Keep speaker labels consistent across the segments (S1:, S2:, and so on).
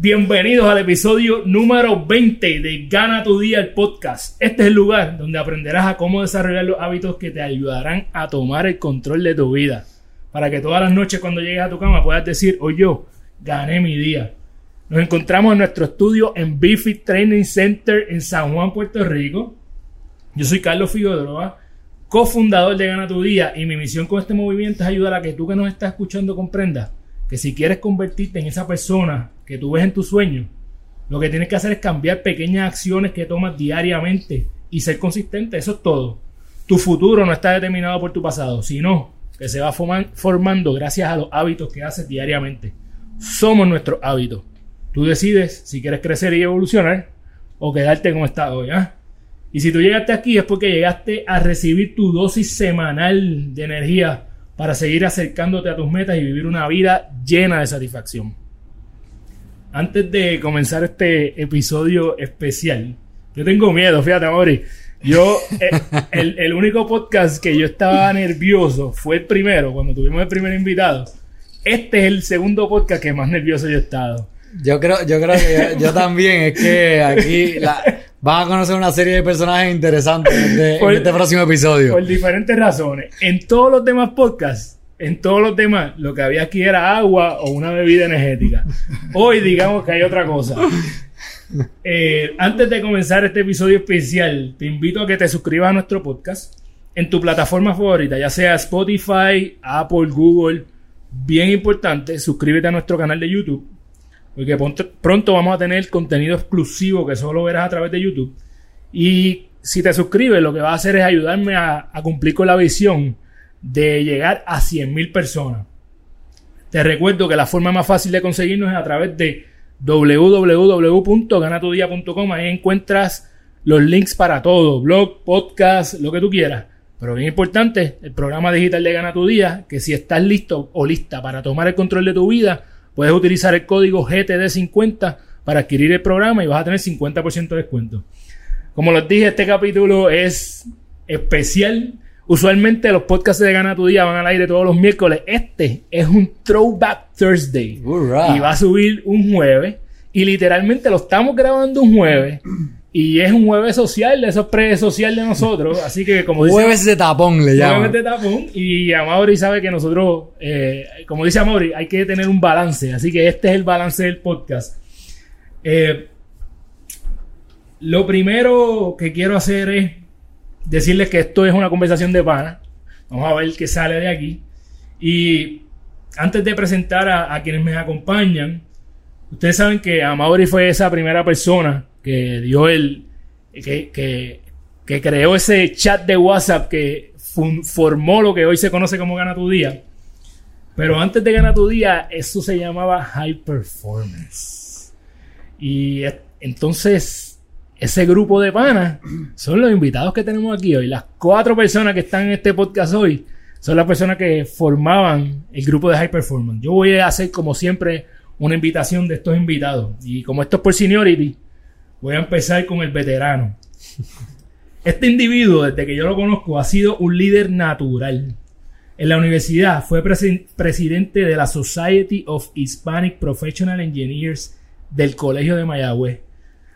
S1: Bienvenidos al episodio número 20 de Gana tu Día, el podcast. Este es el lugar donde aprenderás a cómo desarrollar los hábitos que te ayudarán a tomar el control de tu vida. Para que todas las noches cuando llegues a tu cama puedas decir, hoy yo gané mi día. Nos encontramos en nuestro estudio en Bifit Training Center en San Juan, Puerto Rico. Yo soy Carlos Figueroa, cofundador de Gana tu Día y mi misión con este movimiento es ayudar a que tú que nos estás escuchando comprendas que si quieres convertirte en esa persona que tú ves en tu sueño, lo que tienes que hacer es cambiar pequeñas acciones que tomas diariamente y ser consistente. Eso es todo. Tu futuro no está determinado por tu pasado, sino que se va formando gracias a los hábitos que haces diariamente. Somos nuestros hábitos. Tú decides si quieres crecer y evolucionar o quedarte como estás hoy. ¿ah? Y si tú llegaste aquí es porque llegaste a recibir tu dosis semanal de energía para seguir acercándote a tus metas y vivir una vida llena de satisfacción. Antes de comenzar este episodio especial, yo tengo miedo, fíjate, Amori. Yo, eh, el, único podcast que yo estaba nervioso fue el primero, cuando tuvimos el primer invitado. Este es el segundo podcast que más nervioso yo he estado.
S2: Yo creo, yo creo que yo, también, es que aquí la, vas a conocer una serie de personajes interesantes en este, este, próximo episodio.
S1: Por diferentes razones. En todos los demás podcasts, en todos los demás, lo que había aquí era agua o una bebida energética. Hoy digamos que hay otra cosa. Eh, antes de comenzar este episodio especial, te invito a que te suscribas a nuestro podcast en tu plataforma favorita, ya sea Spotify, Apple, Google. Bien importante, suscríbete a nuestro canal de YouTube porque pronto vamos a tener contenido exclusivo que solo verás a través de YouTube. Y si te suscribes, lo que va a hacer es ayudarme a, cumplir con la visión de llegar a 100.000 personas. Te recuerdo que la forma más fácil de conseguirnos es a través de www.ganatudia.com. Ahí encuentras los links para todo, blog, podcast, lo que tú quieras. Pero bien importante, el programa digital de Gana tu Día, que si estás listo o lista para tomar el control de tu vida, puedes utilizar el código GTD50 para adquirir el programa y vas a tener 50% de descuento. Como les dije, este capítulo es especial. Usualmente los podcasts de Gana tu Día van al aire todos los miércoles. Este es un Throwback Thursday. Y va a subir un jueves. Y literalmente lo estamos grabando un jueves. Y es un jueves social, de esos pre-social de nosotros. Así que, como
S2: dice. Jueves de tapón le llaman.
S1: Jueves de tapón. Y Amaury sabe que nosotros, eh, como dice Amaury, hay que tener un balance. Así que este es el balance del podcast. Eh, lo primero que quiero hacer es decirles que esto es una conversación de pana. Vamos a ver qué sale de aquí. Y antes de presentar a, quienes me acompañan, ustedes saben que Amaury fue esa primera persona que dio el. que, que, creó ese chat de WhatsApp que formó lo que hoy se conoce como Gana tu Día. Pero antes de Gana tu Día, eso se llamaba High Performance. Y entonces, ese grupo de panas son los invitados que tenemos aquí hoy. Las cuatro personas que están en este podcast hoy son las personas que formaban el grupo de High Performance. Yo voy a hacer, como siempre, una invitación de estos invitados. Y como esto es por seniority, Voy a empezar con el veterano. Este individuo, desde que yo lo conozco, ha sido un líder natural. En la universidad fue presidente de la Society of Hispanic Professional Engineers del Colegio de Mayagüez,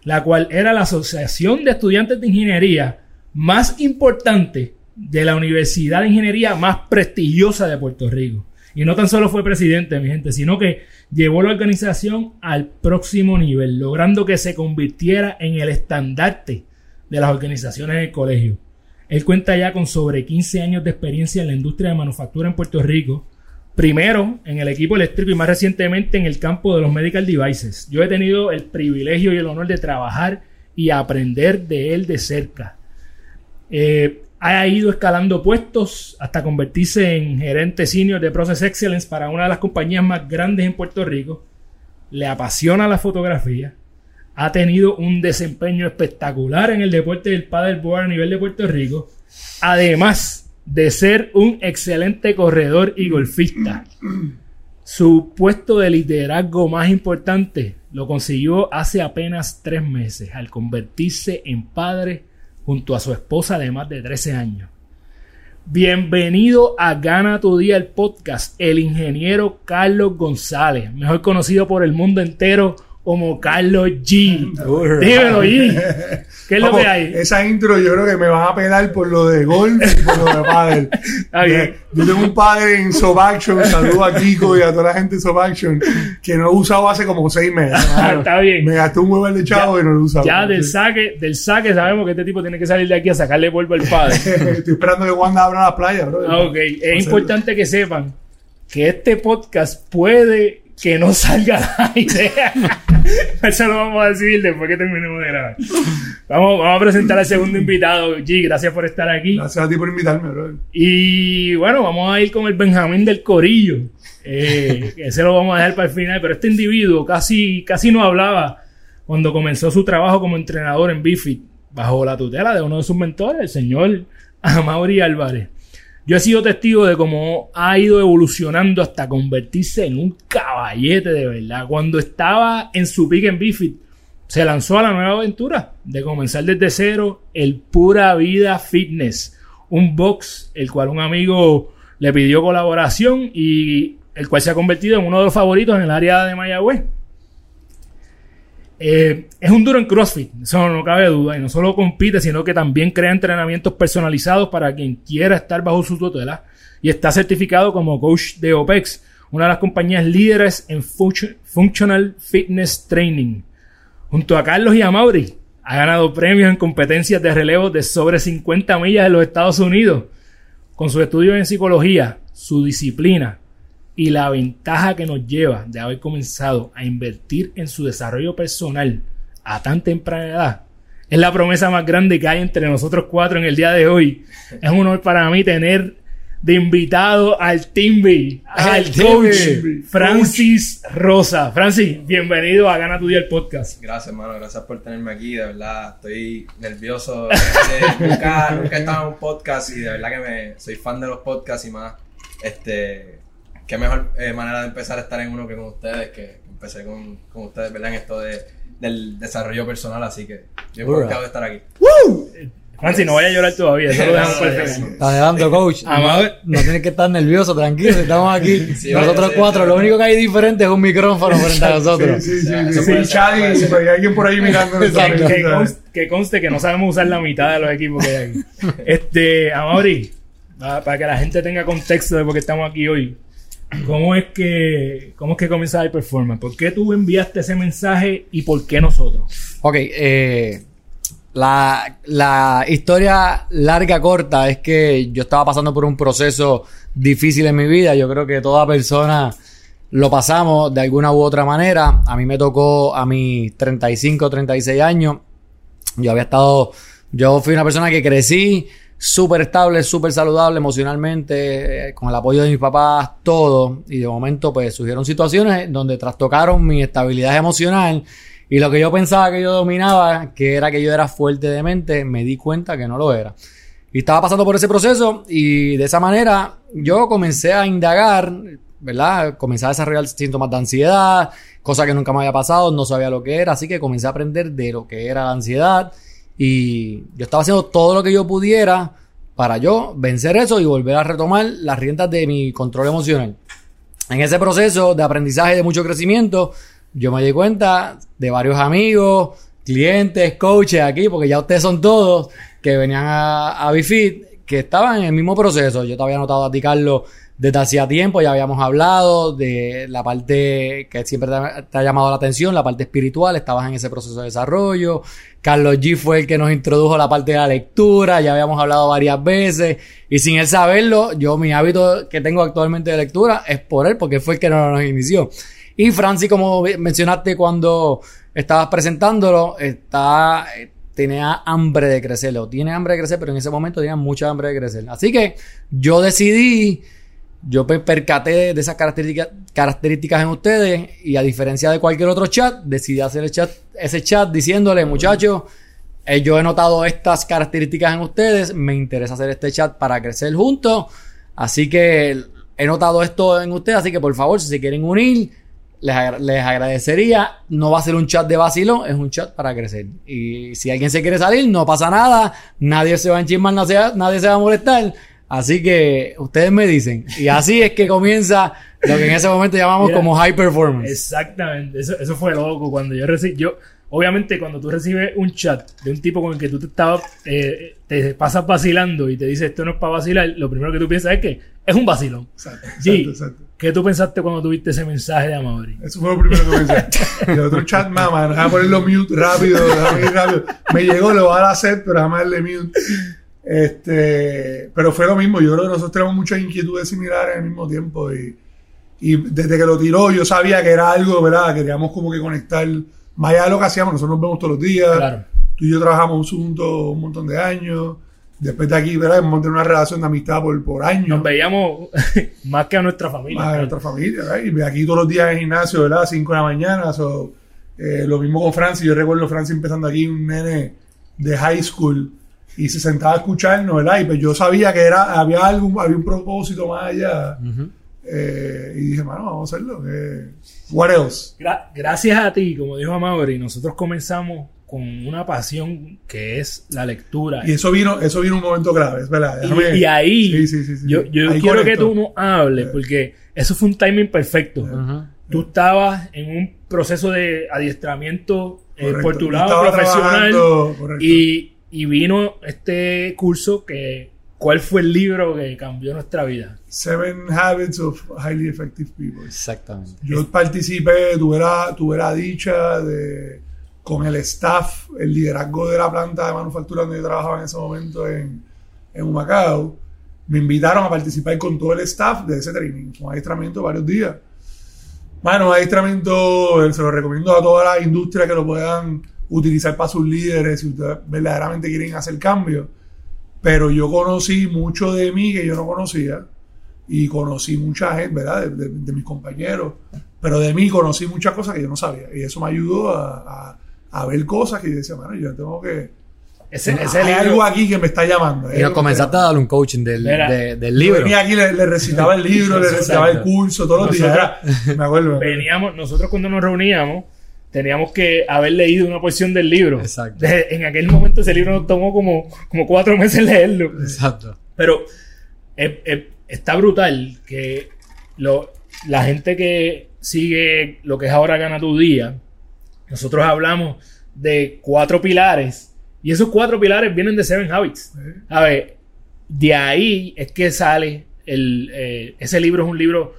S1: la cual era la asociación de estudiantes de ingeniería más importante de la universidad de ingeniería más prestigiosa de Puerto Rico. Y no tan solo fue presidente, mi gente, sino que llevó la organización al próximo nivel, logrando que se convirtiera en el estandarte de las organizaciones del colegio. Él cuenta ya con sobre 15 años de experiencia en la industria de manufactura en Puerto Rico, primero en el equipo eléctrico y más recientemente en el campo de los medical devices. Yo he tenido el privilegio y el honor de trabajar y aprender de él de cerca. Eh, ha ido escalando puestos hasta convertirse en gerente senior de Process Excellence para una de las compañías más grandes en Puerto Rico. Le apasiona la fotografía. Ha tenido un desempeño espectacular en el deporte del paddleboard a nivel de Puerto Rico. Además de ser un excelente corredor y golfista. Su puesto de liderazgo más importante lo consiguió hace apenas tres meses al convertirse en padre junto a su esposa de más de 13 años. Bienvenido a Gana tu Día el podcast, el ingeniero Carlos González, mejor conocido por el mundo entero como Carlos G. Dímelo, G. ¿Qué es lo que hay?
S3: Esa intro yo creo que me van a pegar por lo de golf y por lo de padre. Yo tengo un padre en Sobaction, saludo a Kiko y a toda la gente de Sobaction, que no lo he usado hace como seis meses.
S1: Está bien.
S3: Me gasté un huevo de chavo y no lo he usado.
S1: Ya del saque, del saque sabemos que este tipo tiene que salir de aquí a sacarle polvo al padre.
S3: Estoy esperando que Wanda abra la playa, bro.
S1: Ah, ok. Es importante que sepan que este podcast puede que no salga la idea. Eso lo vamos a decir después que terminemos de grabar. Vamos, vamos a presentar al segundo invitado. G, gracias por estar aquí.
S3: Gracias a ti por invitarme, bro.
S1: Y bueno, vamos a ir con el Benjamín del Corillo. Eh, ese lo vamos a dejar para el final, pero este individuo casi, casi no hablaba cuando comenzó su trabajo como entrenador en Bifit, bajo la tutela de uno de sus mentores, el señor Amaury Álvarez. Yo he sido testigo de cómo ha ido evolucionando hasta convertirse en un caballete de verdad. Cuando estaba en su pick en Bifit, se lanzó a la nueva aventura de comenzar desde cero el Pura Vida Fitness, un box el cual un amigo le pidió colaboración y el cual se ha convertido en uno de los favoritos en el área de Mayagüez. Eh, es un duro en CrossFit, eso no cabe duda. Y no solo compite, sino que también crea entrenamientos personalizados para quien quiera estar bajo su tutela. Y está certificado como coach de OPEX, una de las compañías líderes en Functional Fitness Training. Junto a Carlos y a Mauri, ha ganado premios en competencias de relevo de sobre 50 millas en los Estados Unidos. Con su estudio en psicología, su disciplina, y la ventaja que nos lleva de haber comenzado a invertir en su desarrollo personal a tan temprana edad es la promesa más grande que hay entre nosotros cuatro en el día de hoy. Es un honor para mí tener de invitado al Timby, al coach Francis Rosa. Francis, bienvenido a Gana tu Día el podcast.
S4: Gracias, hermano. Gracias por tenerme aquí. De verdad, estoy nervioso. De, nunca, nunca he estado en un podcast y de verdad que me, soy fan de los podcasts y más. Este, qué mejor eh, manera de empezar a estar en uno que con ustedes, que empecé con, con ustedes, ¿verdad? En esto de, del desarrollo personal, así que yo he de estar aquí.
S1: ¡Woo! Francis, no vaya a llorar todavía, eso lo dejamos perfecto.
S2: Está dejando, coach. No, no tienes que estar nervioso, tranquilo, estamos aquí. nosotros cuatro, lo único que hay diferente es un micrófono frente a nosotros.
S3: Sí, sí, sí. sí, sí hay alguien por ahí mirando.
S1: que, conste, que conste que no sabemos usar la mitad de los equipos que hay aquí. Este, Amaury, para que la gente tenga contexto de por qué estamos aquí hoy. ¿Cómo es que, cómo es que comienza Performance? ¿Por qué tú enviaste ese mensaje y por qué nosotros?
S2: Ok, eh, la, la, historia larga, corta, es que yo estaba pasando por un proceso difícil en mi vida. Yo creo que toda persona lo pasamos de alguna u otra manera. A mí me tocó a mis 35, 36 años. Yo había estado, yo fui una persona que crecí súper estable, súper saludable emocionalmente, eh, con el apoyo de mis papás, todo. Y de momento, pues surgieron situaciones donde trastocaron mi estabilidad emocional. Y lo que yo pensaba que yo dominaba, que era que yo era fuerte de mente, me di cuenta que no lo era. Y estaba pasando por ese proceso y de esa manera yo comencé a indagar, ¿verdad? Comencé a desarrollar síntomas de ansiedad, cosa que nunca me había pasado, no sabía lo que era, así que comencé a aprender de lo que era la ansiedad y yo estaba haciendo todo lo que yo pudiera para yo vencer eso y volver a retomar las riendas de mi control emocional. En ese proceso de aprendizaje de mucho crecimiento, yo me di cuenta de varios amigos, clientes, coaches aquí, porque ya ustedes son todos, que venían a Bifit, que estaban en el mismo proceso. Yo te había notado a ti, Carlos, desde hacía tiempo, ya habíamos hablado de la parte que siempre te ha, llamado la atención, la parte espiritual, estabas en ese proceso de desarrollo. Carlos G fue el que nos introdujo la parte de la lectura, ya habíamos hablado varias veces, y sin él saberlo, yo mi hábito que tengo actualmente de lectura es por él, porque fue el que nos, inició. Y Francis, como mencionaste cuando estabas presentándolo, está, tenía hambre de crecer, o tiene hambre de crecer, pero en ese momento tenía mucha hambre de crecer. Así que yo decidí yo percaté de esas características, en ustedes y a diferencia de cualquier otro chat, decidí hacer chat, ese chat diciéndole, muchachos, eh, yo he notado estas características en ustedes, me interesa hacer este chat para crecer juntos, así que he notado esto en ustedes, así que por favor, si se quieren unir, les, les agradecería. No va a ser un chat de vacilo, es un chat para crecer. Y si alguien se quiere salir, no pasa nada, nadie se va a enchismar, nadie se va a molestar. Así que ustedes me dicen. Y así es que comienza lo que en ese momento llamamos
S1: Mira,
S2: como high performance.
S1: Exactamente, eso, eso fue loco cuando yo recibí, yo, obviamente cuando tú recibes un chat de un tipo con el que tú te estabas, eh, te pasas vacilando y te dice esto no es para vacilar, lo primero que tú piensas es que es un vacilón.
S3: Exacto,
S1: Sí.
S3: exacto, exacto.
S1: ¿Qué tú pensaste cuando tuviste ese mensaje de Amaury?
S3: Eso fue lo primero que pensé. Y el otro chat, mamá, déjame ponerlo mute rápido, déjame ir rápido. Me llegó, lo voy a hacer, pero déjame darle mute. Este, pero fue lo mismo. Yo creo que nosotros tenemos muchas inquietudes similares al mismo tiempo. Y, y desde que lo tiró, yo sabía que era algo, ¿verdad? Queríamos como que conectar más allá de lo que hacíamos. Nosotros nos vemos todos los días.
S1: Claro.
S3: Tú y yo trabajamos juntos un montón de años. Después de aquí, ¿verdad? Hemos tenido una relación de amistad por, por años.
S1: Nos veíamos más que a nuestra familia.
S3: Más de nuestra familia, ¿verdad? Y aquí todos los días en el gimnasio, ¿verdad? 5 de la mañana. so, eh, lo mismo con Francis. Yo recuerdo Francis empezando aquí, un nene de high school, y se sentaba a escucharnos, ¿verdad? Y pues yo sabía que era, había algo, había un propósito más allá. Eh, y dije, mano, vamos a hacerlo. Eh, what else?
S1: Gra- gracias a ti, como dijo Amaury, nosotros comenzamos con una pasión que es la lectura.
S3: Y eso vino, eso vino un momento clave, es verdad.
S1: Y-
S3: Déjame-
S1: y ahí,
S3: Sí, sí, sí, sí.
S1: yo, yo
S3: Ahí
S1: quiero que tú nos hables, porque eso fue un timing perfecto.
S2: Ujú.
S1: Tú estabas en un proceso de adiestramiento eh, por tu lado profesional y, y vino este curso que ¿cuál fue el libro que cambió nuestra vida?
S3: Seven Habits of Highly Effective People.
S2: Exactamente.
S3: Yo participé, tuve la, tuve la dicha de, con el staff, el liderazgo de la planta de manufactura donde yo trabajaba en ese momento en, en Humacao. Me invitaron a participar con todo el staff de ese training, un adiestramiento varios días. Bueno, adiestramiento, se lo recomiendo a toda la industria que lo puedan utilizar para sus líderes si ustedes verdaderamente quieren hacer cambios. Pero yo conocí mucho de mí que yo no conocía y conocí mucha gente, ¿verdad? De, de- de mis compañeros. Pero de mí conocí muchas cosas que yo no sabía. Y eso me ayudó a, a- a ver cosas que yo decía, bueno, yo tengo que...
S1: Ese, ese
S3: hay
S1: libro,
S3: algo aquí que me está llamando.
S2: Y nos comenzaste a darle un coaching del, de- del
S3: Yo
S2: libro.
S3: venía aquí, le, le recitaba el libro, le recitaba el curso, todos los días.
S1: Nosotros-
S3: Me acuerdo.
S1: veníamos, nosotros cuando nos reuníamos, teníamos que haber leído una porción del libro.
S2: Exacto.
S1: De- en aquel momento ese libro nos tomó como, como cuatro meses leerlo.
S2: Exacto.
S1: Pero es- es- está brutal que lo- la gente que sigue lo que es ahora Gana Tu Día, nosotros hablamos de cuatro pilares y esos cuatro pilares vienen de Seven Habits. A ver, de ahí es que sale el, eh, ese libro es un libro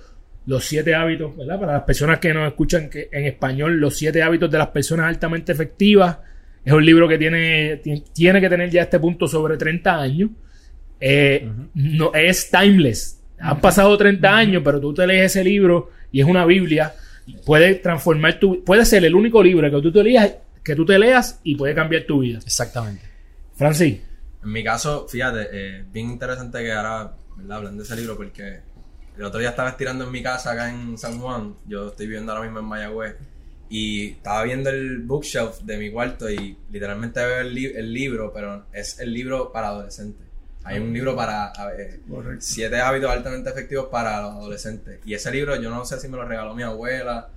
S1: los siete hábitos, ¿verdad? Para las personas que nos escuchan que en español, los siete hábitos de las personas altamente efectivas. Es un libro que tiene, ti- tiene que tener ya a este punto sobre 30 años. Eh, no, es timeless. Han pasado 30 años, pero tú te lees ese libro y es una Biblia. Puede transformar tu Puede ser el único libro que tú te leas, que tú te leas y puede cambiar tu vida.
S2: Exactamente.
S1: Francis,
S4: En mi caso, fíjate, eh, bien interesante que ahora, ¿verdad? Hablan de ese libro porque el otro día estaba estirando en mi casa acá en San Juan. Yo estoy viviendo ahora mismo en Mayagüez. Y estaba viendo el bookshelf de mi cuarto y literalmente veo el, li- el libro, pero es el libro para adolescentes. Hay un libro para ver, siete hábitos altamente efectivos para los adolescentes. Y ese libro yo no sé si me lo regaló mi abuela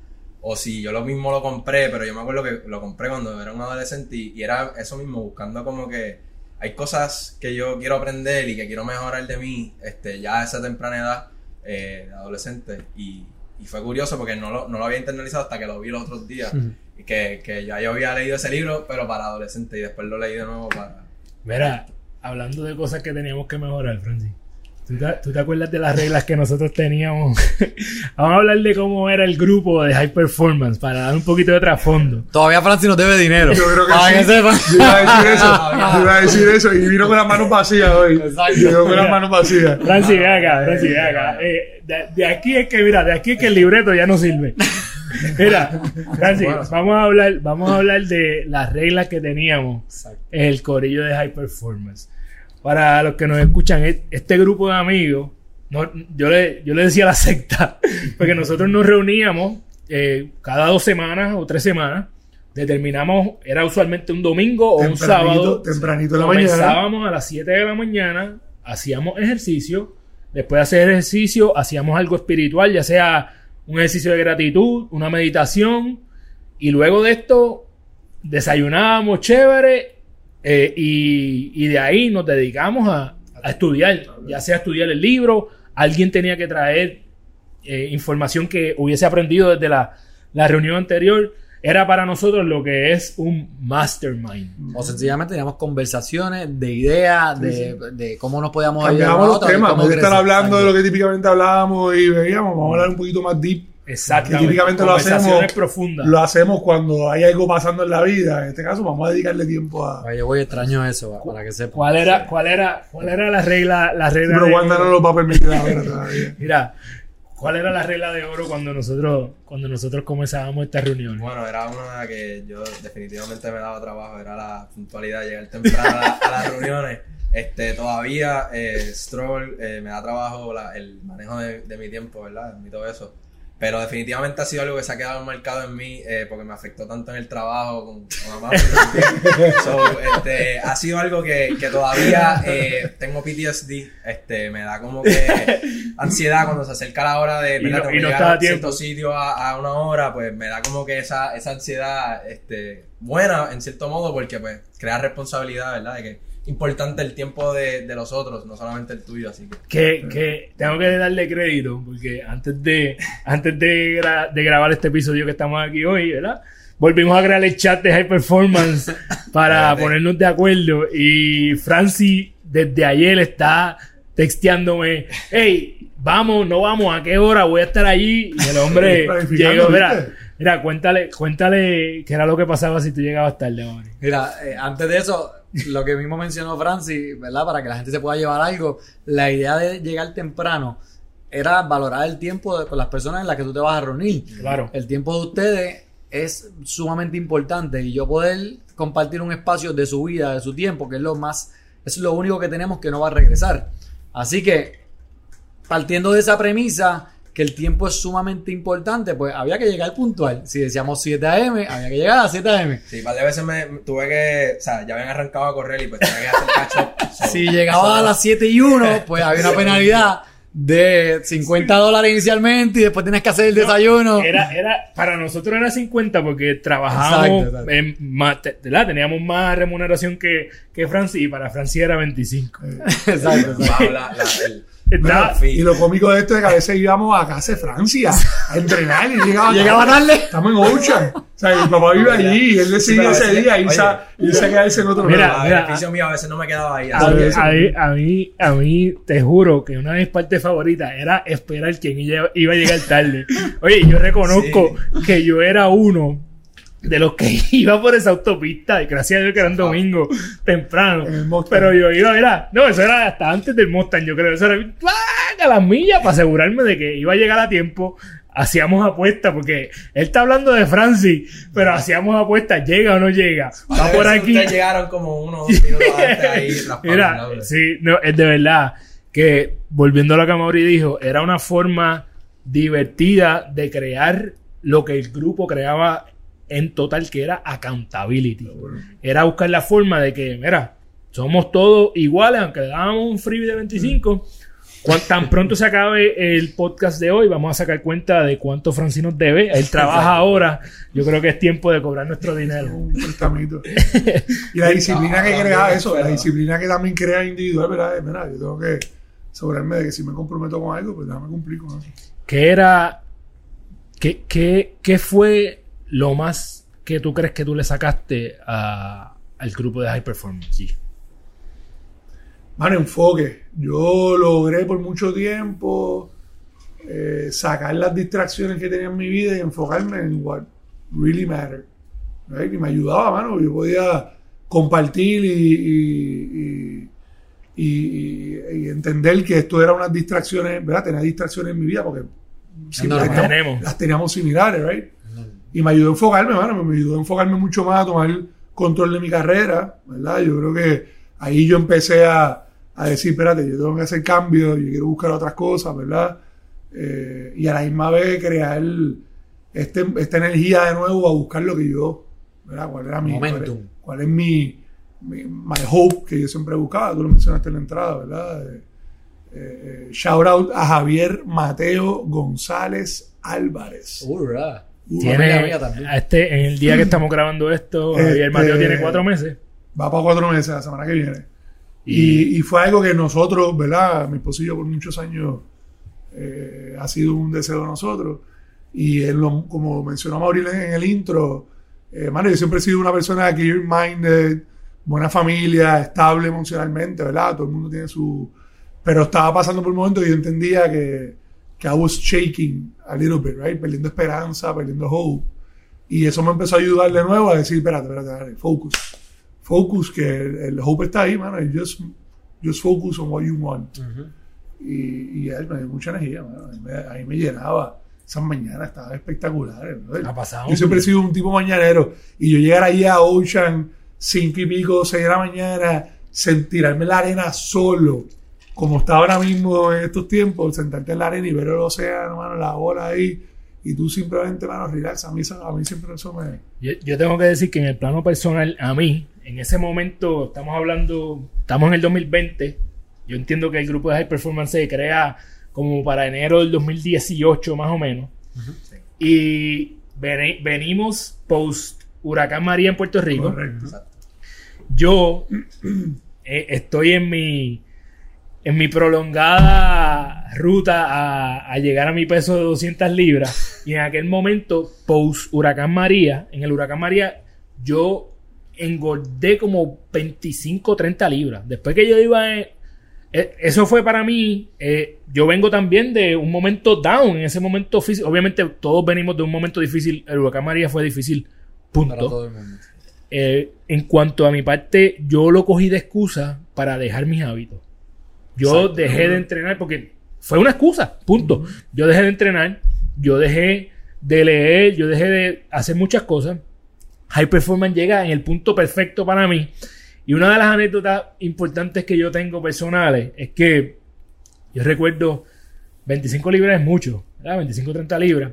S4: o si yo lo mismo lo compré, pero yo me acuerdo que lo compré cuando era un adolescente y, y era eso mismo, buscando como que hay cosas que yo quiero aprender y que quiero mejorar de mí este, ya a esa temprana edad eh, de adolescente. Y, y fue curioso porque no lo, no lo había internalizado hasta que lo vi los otros días. Y que, que ya yo había leído ese libro, pero para adolescentes y después lo leí de nuevo para...
S1: Mira, hablando de cosas que teníamos que mejorar, Francis. ¿Tú te, tú te acuerdas de las reglas que nosotros teníamos? Vamos a hablar de cómo era el grupo de High Performance para dar un poquito de trasfondo.
S2: Todavía Francis nos debe dinero.
S3: Yo creo que sí. Yo iba a decir eso. Yo iba a decir eso. Y vino con las manos vacías hoy.
S2: Exacto.
S3: Llegó con las manos vacías.
S1: Francis, ven acá, Francis, acá. Eh, de, de aquí es que, mira, de aquí es que el libreto ya no sirve. Mira, Francis, vamos a hablar, vamos a hablar de las reglas que teníamos en el corillo de High Performance. Para los que nos escuchan, e- este grupo de amigos, no- yo, le, yo le decía la secta, porque nosotros nos reuníamos eh, cada dos semanas o tres semanas determinamos, era usualmente un domingo o un
S3: Tempranito-
S1: sábado.
S3: tempranito en la mañana.
S1: Comenzábamos a las 7 de la mañana, hacíamos ejercicio. Después de hacer ejercicio, hacíamos algo espiritual, ya sea un ejercicio de gratitud, una meditación. Y luego de esto, desayunábamos chévere. Eh, y, y de ahí nos dedicamos a, a estudiar, ya sea estudiar el libro. Alguien tenía que traer eh, información que hubiese aprendido desde la, la reunión anterior. Era para nosotros lo que es un mastermind.
S2: O sencillamente teníamos conversaciones de ideas, de, de cómo nos podíamos ayudar a
S3: los temas, de estar hablando de lo que típicamente hablábamos y veíamos, vamos a hablar un poquito más deep.
S1: Exactamente.
S3: Que típicamente lo hacemos-
S1: profundas.
S3: Lo hacemos cuando hay algo pasando en la vida. En este caso, vamos a dedicarle tiempo a.
S2: Oye, Yo voy extraño eso, para que sepan.
S1: ¿Cuál era, cuál era, cuál era la regla, la regla
S3: Pero
S1: de
S3: Wanda no
S1: oro?
S3: lo va a permitir ahora todavía.
S1: Mira, ¿cuál era la regla de oro cuando nosotros, cuando nosotros comenzábamos esta reunión?
S4: Bueno, era una que yo definitivamente me daba trabajo, era la puntualidad, llegar temprano a, la- a las reuniones. Este, todavía eh, Stroll eh, me da trabajo la- el manejo de, de mi tiempo, ¿verdad? Y todo eso. Pero definitivamente ha sido algo que se ha quedado marcado en mí eh, porque me afectó tanto en el trabajo con, con mamá. so, este, ha sido algo que, que todavía eh, tengo PTSD. Este, me da como que ansiedad cuando se acerca la hora de
S1: Y no-
S4: Tengo
S1: y
S4: que
S1: no
S4: llegar
S1: está a
S4: cierto sitio a, a una hora, pues me da como que esa, esa ansiedad este, buena en cierto modo porque pues crea responsabilidad, ¿verdad? De que importante el tiempo de, de los otros, no solamente el tuyo, así que...
S1: Que, que tengo que darle crédito, porque antes de, antes de, gra- de grabar este episodio que estamos aquí hoy, ¿verdad? Volvimos a crear el chat de High Performance para ponernos de acuerdo. Y Francis desde ayer está texteándome, hey, vamos, no vamos, ¿a qué hora voy a estar allí? Y el hombre llegó, mira, mira, cuéntale, cuéntale qué era lo que pasaba si tú llegabas tarde, hombre.
S2: Mira, eh, antes de eso, lo que mismo mencionó Francis, ¿verdad? Para que la gente se pueda llevar algo, la idea de llegar temprano era valorar el tiempo de- con las personas en las que tú te vas a reunir.
S1: Claro.
S2: El tiempo de ustedes es sumamente importante y yo poder compartir un espacio de su vida, de su tiempo, que es lo más, es lo único que tenemos que no va a regresar. Así que, partiendo de esa premisa, que el tiempo es sumamente importante, pues había que llegar puntual. Si decíamos 7 a.m., había que llegar a 7 a.m.
S4: Sí, de veces me tuve que, o sea, ya habían arrancado a correr y pues tenía que hacer catch. So,
S2: Si llegaba a las 7 y 1, pues había una penalidad de 50 dólares inicialmente y después tienes que hacer el desayuno.
S1: Era, era, para nosotros era 50 porque trabajábamos
S2: Exacto, exacto.
S1: en más, teníamos más remuneración que, que Francis y para Francis era 25.
S2: Exacto, exacto.
S4: Wow, la- la- el- Fee.
S3: Y lo cómico de esto es que a veces íbamos a casa de Francia a entrenar y llegaba,
S2: Llegaba tarde.
S3: Estamos en Ocean. O sea, mi papá vive allí y él decidió
S4: a
S3: ese
S4: veces-
S3: día irse a,
S4: oye.
S3: irse a quedarse en otro
S1: Mira,
S4: a
S1: mira,
S4: beneficio mío a veces no me quedaba ahí.
S1: a, a mí- a mí, a mí, te juro que una de mis partes favoritas era esperar quién iba iba a llegar tarde. Oye, yo reconozco que yo era uno de los que iba por esa autopista, y gracias a Dios que era un domingo temprano. Pero yo iba, mira, no, eso era hasta antes del Mustang, yo creo. Eso era ¡ah! a las millas para asegurarme de que iba a llegar a tiempo. Hacíamos apuestas, porque él está hablando de Francis, pero hacíamos apuestas, llega o no llega. Va por aquí.
S4: Ustedes llegaron como unos minutos antes ahí.
S1: Mira, sí, no, es de verdad que volviendo a lo que Mauri dijo, era una forma divertida de crear lo que el grupo creaba en total, que era accountability. Era buscar la forma de que, mira, somos todos iguales, aunque le dábamos un freebie de 25. Cuan- tan pronto se acabe el podcast de hoy, vamos a sacar cuenta de cuánto Francis nos debe. Él trabaja ahora. Yo creo que es tiempo de cobrar nuestro dinero.
S3: Un prestamito. Y la disciplina que crea eso, la disciplina que también crea individual, ¿verdad? Mira, yo tengo que asegurarme de que si me comprometo con algo, pues déjame cumplir con eso.
S1: ¿Qué era? ¿Qué, qué, qué fue lo más que tú crees que tú le sacaste a- al grupo de High Performance? Sí.
S3: Mano, enfoque. Yo logré por mucho tiempo eh, sacar las distracciones que tenía en mi vida y enfocarme en what really mattered. Right? Y me ayudaba, mano. Yo podía compartir y, y- y- y- y entender que esto era unas distracciones, ¿verdad? Tenía distracciones en mi vida porque
S2: normal.
S3: teníamos- las teníamos similares, right? Y me ayudó a enfocarme, mano, me ayudó a enfocarme mucho más, a tomar control de mi carrera, ¿verdad? Yo creo que ahí yo empecé a, a decir, espérate, yo tengo que hacer cambios, yo quiero buscar otras cosas, ¿verdad? Eh, y a la misma vez crear este, esta energía de nuevo a buscar lo que yo ¿verdad? ¿Cuál era mi
S2: Momentum.
S3: Cuál, es- cuál es mi, mi my hope que yo siempre buscaba? Tú lo mencionaste en la entrada, ¿verdad? Eh, eh, shout out a Javier Mateo González Álvarez. Uh,
S2: Tiene-
S1: a este, en el día que estamos grabando esto,
S3: Este-
S1: Javier Mateo tiene cuatro meses.
S3: Va para cuatro meses la semana que viene. Y, y fue algo que nosotros, ¿verdad? Mi esposo y yo por muchos años eh, ha sido un deseo de nosotros. Y él lo- como mencionó Mauricio en el intro, eh, mano, yo siempre he sido una persona clear-minded, buena familia, estable emocionalmente, ¿verdad? Todo el mundo tiene su... Pero estaba pasando por un momento y yo entendía que, que I was shaking a little bit, right? Perdiendo esperanza, perdiendo hope. Y eso me empezó a ayudar de nuevo a decir, espérate, espérate, espérate, focus. Focus, que el, el hope está ahí, mano. y Just, just focus on what you want. Y, y él me dio mucha energía, mano. A mí me, a mí me llenaba. Esas mañanas estaban espectaculares. brother.
S1: Ha pasado.
S3: Yo siempre he sido un tipo mañanero. Y yo llegar allí a Ocean, cinco y pico, seis de la mañana, sen- tirarme en la arena solo, como está ahora mismo en estos tiempos, sentarte en la arena y ver el océano, mano, la ola ahí, y tú simplemente, mano, relax. A mí, a mí siempre eso me...
S1: Yo, yo tengo que decir que en el plano personal, a mí, en ese momento, estamos hablando, estamos en el 2020. Yo entiendo que el grupo de High Performance se crea como para enero del 2018, más o menos. Y veni- venimos post Huracán María en Puerto Rico.
S3: Correcto.
S1: Yo eh, estoy en mi en mi prolongada ruta a, a llegar a mi peso de 200 libras y en aquel momento post huracán María en el huracán María yo engordé como 25 30 libras después que yo iba eh, eso fue para mí eh, yo vengo también de un momento down en ese momento físico obviamente todos venimos de un momento difícil el huracán María fue difícil punto
S2: Para todo el mundo.
S1: eh, en cuanto a mi parte, yo lo cogí de excusa para dejar mis hábitos. Yo dejé de entrenar porque fue una excusa, punto. Yo dejé de entrenar, yo dejé de leer, yo dejé de hacer muchas cosas. High Performance llega en el punto perfecto para mí. Y una de las anécdotas importantes que yo tengo personales es que yo recuerdo 25 libras es mucho, ¿verdad? 25 30 libras.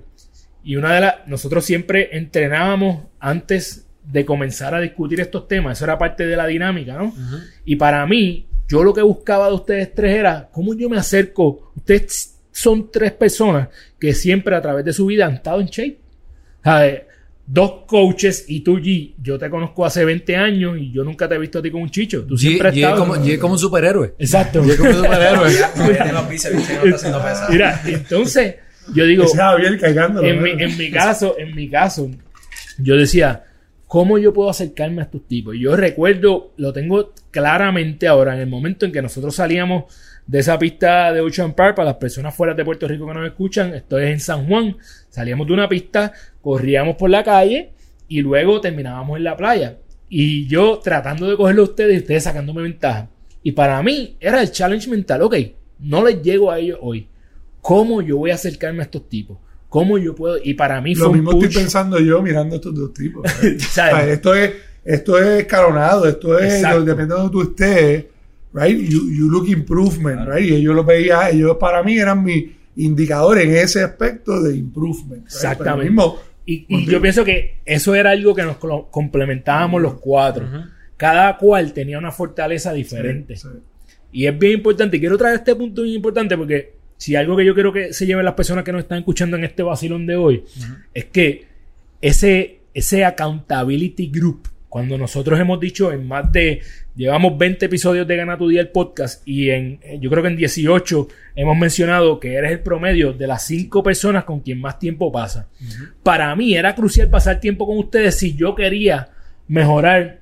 S1: Y una de las, nosotros siempre entrenábamos antes de comenzar a discutir estos temas. Eso era parte de la dinámica, ¿no? Y para mí, yo lo que buscaba de ustedes tres era cómo yo me acerco. Ustedes son tres personas que siempre a través de su vida han estado en shape. Eh, dos coaches y tú, G. Yo te conozco hace 20 años y yo nunca te he visto a ti con un chicho. Tú
S2: G,
S1: siempre has
S2: G
S1: estado.
S2: como, G como un superhéroe.
S1: Exacto.
S2: G como un superhéroe.
S1: Mira, entonces, yo digo.
S3: Javier cargándolo.
S1: en, mi, en mi caso, en mi caso, yo decía, ¿cómo yo puedo acercarme a estos tipos? Yo recuerdo, lo tengo claramente ahora, en el momento en que nosotros salíamos de esa pista de Ocean Park, para las personas fuera de Puerto Rico que nos escuchan, esto es en San Juan, salíamos de una pista, corríamos por la calle y luego terminábamos en la playa. Y yo tratando de cogerlo a ustedes y ustedes sacándome ventaja. Y para mí era el challenge mental, ok, no les llego a ellos hoy. ¿Cómo yo voy a acercarme a estos tipos? ¿Cómo yo puedo? Y para mí
S3: Lo
S1: fue un
S3: mismo
S1: push.
S3: estoy pensando yo mirando a estos dos tipos. esto es, esto es escalonado, esto es,
S1: Exacto.
S3: depende de donde tú estés, right? You, you look improvement, right? Y ellos lo veía, ellos para mí eran mis indicadores en ese aspecto de improvement. right?
S1: Exactamente.
S3: Mismo,
S1: Y, yo pienso que eso era algo que nos complementábamos los cuatro. Cada cual tenía una fortaleza diferente.
S3: sí,
S1: Y es bien importante. Y quiero traer este punto bien importante porque si algo que yo quiero que se lleven las personas que nos están escuchando en este vacilón de hoy es que ese, ese accountability group, cuando nosotros hemos dicho en más de, llevamos 20 episodios de Gana tu Día el podcast y en, yo creo que en 18 hemos mencionado que eres el promedio de las cinco personas con quien más tiempo pasa. Para mí era crucial pasar tiempo con ustedes si yo quería mejorar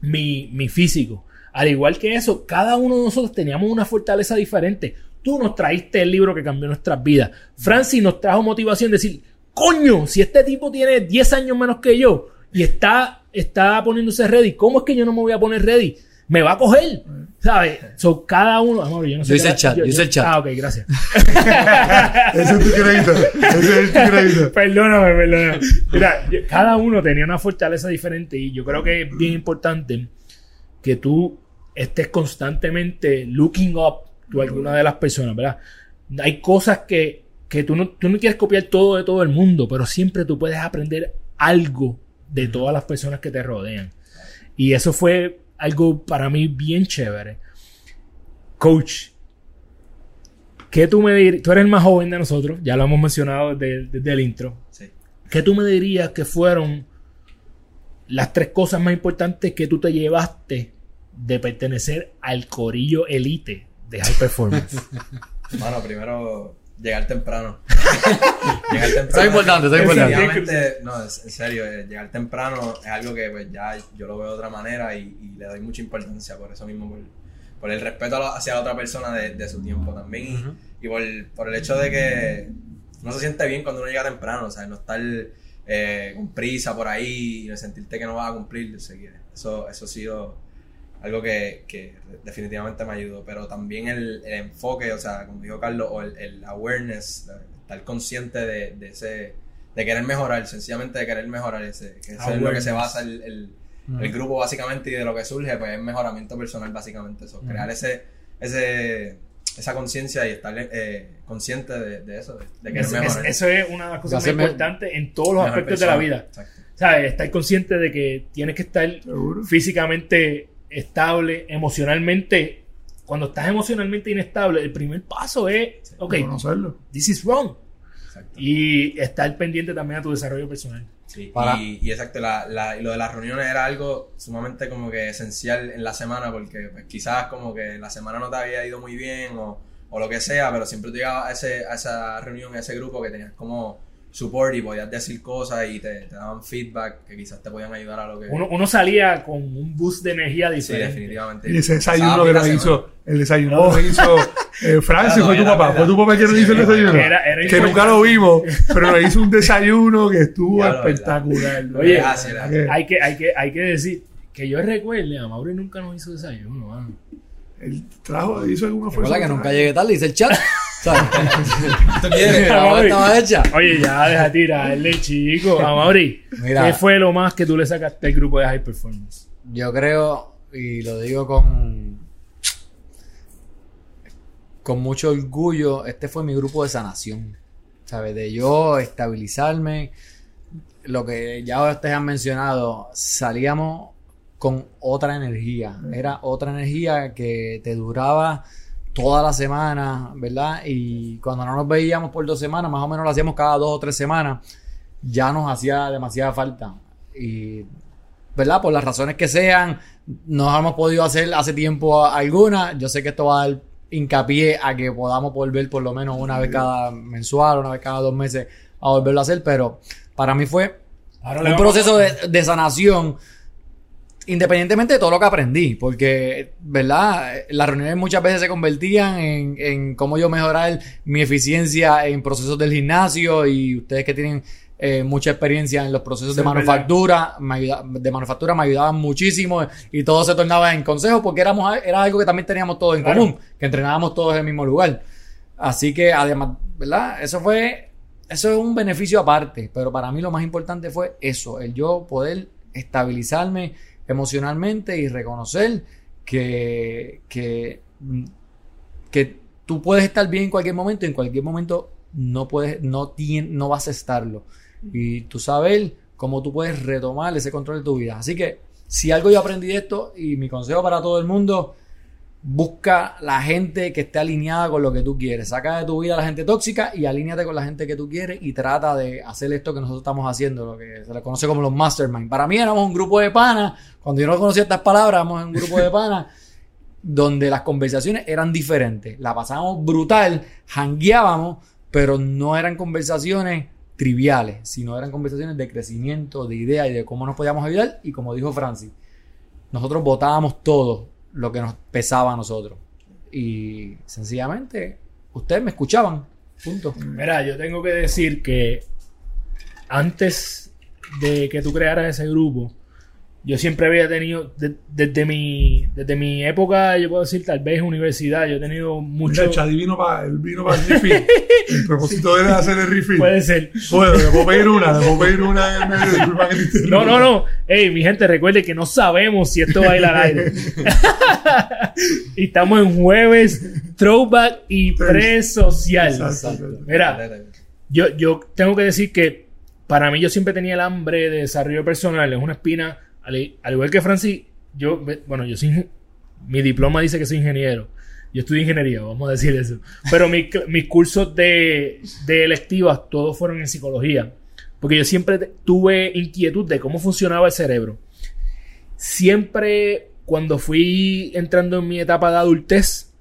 S1: mi, mi físico. Al igual que eso, cada uno de nosotros teníamos una fortaleza diferente. Tú nos traíste el libro que cambió nuestras vidas. Francis nos trajo motivación de decir, coño, si este tipo tiene 10 años menos que yo y está, está poniéndose ready, ¿cómo es que yo no me voy a poner ready? Me va a coger, ¿sabes? So, cada uno, amor, yo no sé.
S2: Yo hice
S1: qué-
S2: el chat, yo hice el chat.
S1: Ah, ok, gracias.
S3: ese es tu crédito. Ese es tu crédito.
S1: Perdóname, perdóname. Mira, yo- cada uno tenía una fortaleza diferente y yo creo que es bien importante que tú estés constantemente looking up to alguna de las personas, ¿verdad? Hay cosas que, que tú, no, tú no quieres copiar todo de todo el mundo, pero siempre tú puedes aprender algo de todas las personas que te rodean. Y eso fue algo para mí bien chévere. Coach, ¿qué tú me dirías? Tú eres el más joven de nosotros, ya lo hemos mencionado desde, desde el intro.
S4: Sí.
S1: ¿Qué tú me dirías que fueron las tres cosas más importantes que tú te llevaste de pertenecer al corillo elite de High Performance?
S4: Mano, primero llegar temprano. llegar temprano.
S2: Eso es importante, eso es importante.
S4: No, es- en serio, eh, llegar temprano es algo que pues, ya yo lo veo de otra manera y, y le doy mucha importancia por eso mismo, por, por el respeto a la- hacia la otra persona de, de su tiempo también y, y por, por el hecho de que no se siente bien cuando uno llega temprano, o sea, no estar eh, con prisa por ahí y sentirte que no vas a cumplir, seguir. Eso, eso ha sido algo que, que definitivamente me ayudó, pero también el, el enfoque, o sea, como dijo Carlos, o el, el awareness, estar consciente de, de ese, de querer mejorar, sencillamente de querer mejorar, ese, que eso es lo que se basa el, el, el grupo básicamente y de lo que surge, pues es mejoramiento personal básicamente, eso, crear ese, ese, esa conciencia y estar eh, consciente de, de eso, de, de querer
S1: Es- es-
S4: mejorar.
S1: eso es una de las cosas más
S2: hacerme-
S1: importantes en todos los aspectos de la vida.
S4: Exacto.
S1: ¿Sabes? Estar consciente de que tienes que estar
S3: Seguro.
S1: físicamente estable, emocionalmente. Cuando estás emocionalmente inestable, el primer paso es, ok,
S3: Conocerlo.
S1: this is wrong.
S4: Exacto.
S1: Y estar pendiente también a tu desarrollo personal.
S4: Sí, y, y exacto, la, la- y lo de las reuniones era algo sumamente como que esencial en la semana porque pues, quizás como que la semana no te había ido muy bien o, o lo que sea, pero siempre tú llegabas a, ese, a esa reunión, a ese grupo que tenías como support y podías decir cosas y te, te daban feedback que quizás te podían ayudar a lo que...
S1: Uno, uno salía con un boost de energía
S4: sí,
S1: diferente.
S4: definitivamente.
S3: Y ese desayuno que nos hizo, el desayuno que hizo eh, Francis,
S4: Claro,
S3: fue tu papá,
S4: verdad.
S3: fue tu papá que nos
S4: Sí,
S3: hizo el desayuno.
S1: Era- era
S3: que nunca lo vimos, pero nos hizo un desayuno que estuvo
S4: Claro, verdad.
S3: espectacular.
S1: Oye,
S4: Gracias, gracias.
S1: Hay que, hay, que, hay que decir que yo recuerde, a Mauri nunca nos hizo desayuno, mano.
S3: Él trajo, hizo alguna fuerza.
S2: Recuerda que nunca llegué tarde, dice el chat. Estaba hecha.
S1: Oye, ya deja tirarle, chico. A Mauri,
S2: Mira.
S1: ¿qué fue lo más que tú le sacaste al grupo de High Performance?
S2: Yo creo, y lo digo con, con mucho orgullo, este fue mi grupo de sanación. ¿Sabes? De yo estabilizarme. Lo que ya ustedes han mencionado, salíamos con otra energía. Era otra energía que te duraba toda la semana, ¿verdad? Y cuando no nos veíamos por dos semanas, más o menos lo hacíamos cada dos o tres semanas, ya nos hacía demasiada falta. Y ¿verdad? Por las razones que sean, no hemos podido hacer hace tiempo alguna. Yo sé que esto va a dar hincapié a que podamos volver por lo menos una vez cada mensual, una vez cada dos meses a volverlo a hacer, pero para mí fue
S1: Ahora
S2: un proceso de, de sanación independientemente de todo lo que aprendí, porque, ¿verdad? Las reuniones muchas veces se convertían en, en cómo yo mejorar mi eficiencia en procesos del gimnasio y ustedes que tienen eh, mucha experiencia en los procesos
S1: Eso
S2: de manufactura, me ayuda- de manufactura me ayudaban muchísimo y todo se tornaba en consejos porque éramos, era algo que también teníamos todos en
S1: Claro.
S2: común, que entrenábamos todos en el mismo lugar. Así que además, ¿verdad? Eso fue, eso es un beneficio aparte, pero para mí lo más importante fue eso, el yo poder estabilizarme emocionalmente y reconocer que, que, mm, que tú puedes estar bien en cualquier momento y en cualquier momento no puedes, no, tien- no vas a estarlo. Y tú saber cómo tú puedes retomar ese control de tu vida. Así que si algo yo aprendí de esto y mi consejo para todo el mundo, busca la gente que esté alineada con lo que tú quieres. Saca de tu vida a la gente tóxica y alíñate con la gente que tú quieres y trata de hacer esto que nosotros estamos haciendo, lo que se le conoce como los mastermind. Para mí éramos un grupo de panas, cuando yo no conocía estas palabras, éramos un grupo de panas donde las conversaciones eran diferentes. La pasábamos brutal, hangueábamos, pero no eran conversaciones triviales, sino eran conversaciones de crecimiento, de ideas y de cómo nos podíamos ayudar. Y como dijo Francis, nosotros votábamos todo lo que nos pesaba a nosotros. Y sencillamente, ustedes me escuchaban. Punto.
S1: Mira, yo tengo que decir que antes de que tú crearas ese grupo, yo siempre había tenido, de- desde, mi, desde mi época, yo puedo decir, tal vez universidad, yo he tenido mucho...
S3: Mucho. Chadi vino para él vino para el refill. El propósito era hacer el refill.
S1: Puede ser.
S3: Puedo, le puedo pedir una, le puedo pedir una en el medio.
S1: No, no, no. Ey, mi gente, recuerde que no sabemos si esto va a ir al aire. y estamos en jueves, throwback y pre-social. Mira, yo, yo tengo que decir que para mí yo siempre tenía el hambre de desarrollo personal, es una espina, al, al igual que Francis, yo, bueno, yo soy, mi diploma dice que soy ingeniero, yo estudio ingeniería, vamos a decir eso, pero mi mis cursos de, de electivas todos fueron en psicología, porque yo siempre tuve inquietud de cómo funcionaba el cerebro. Siempre cuando fui entrando en mi etapa de adultez,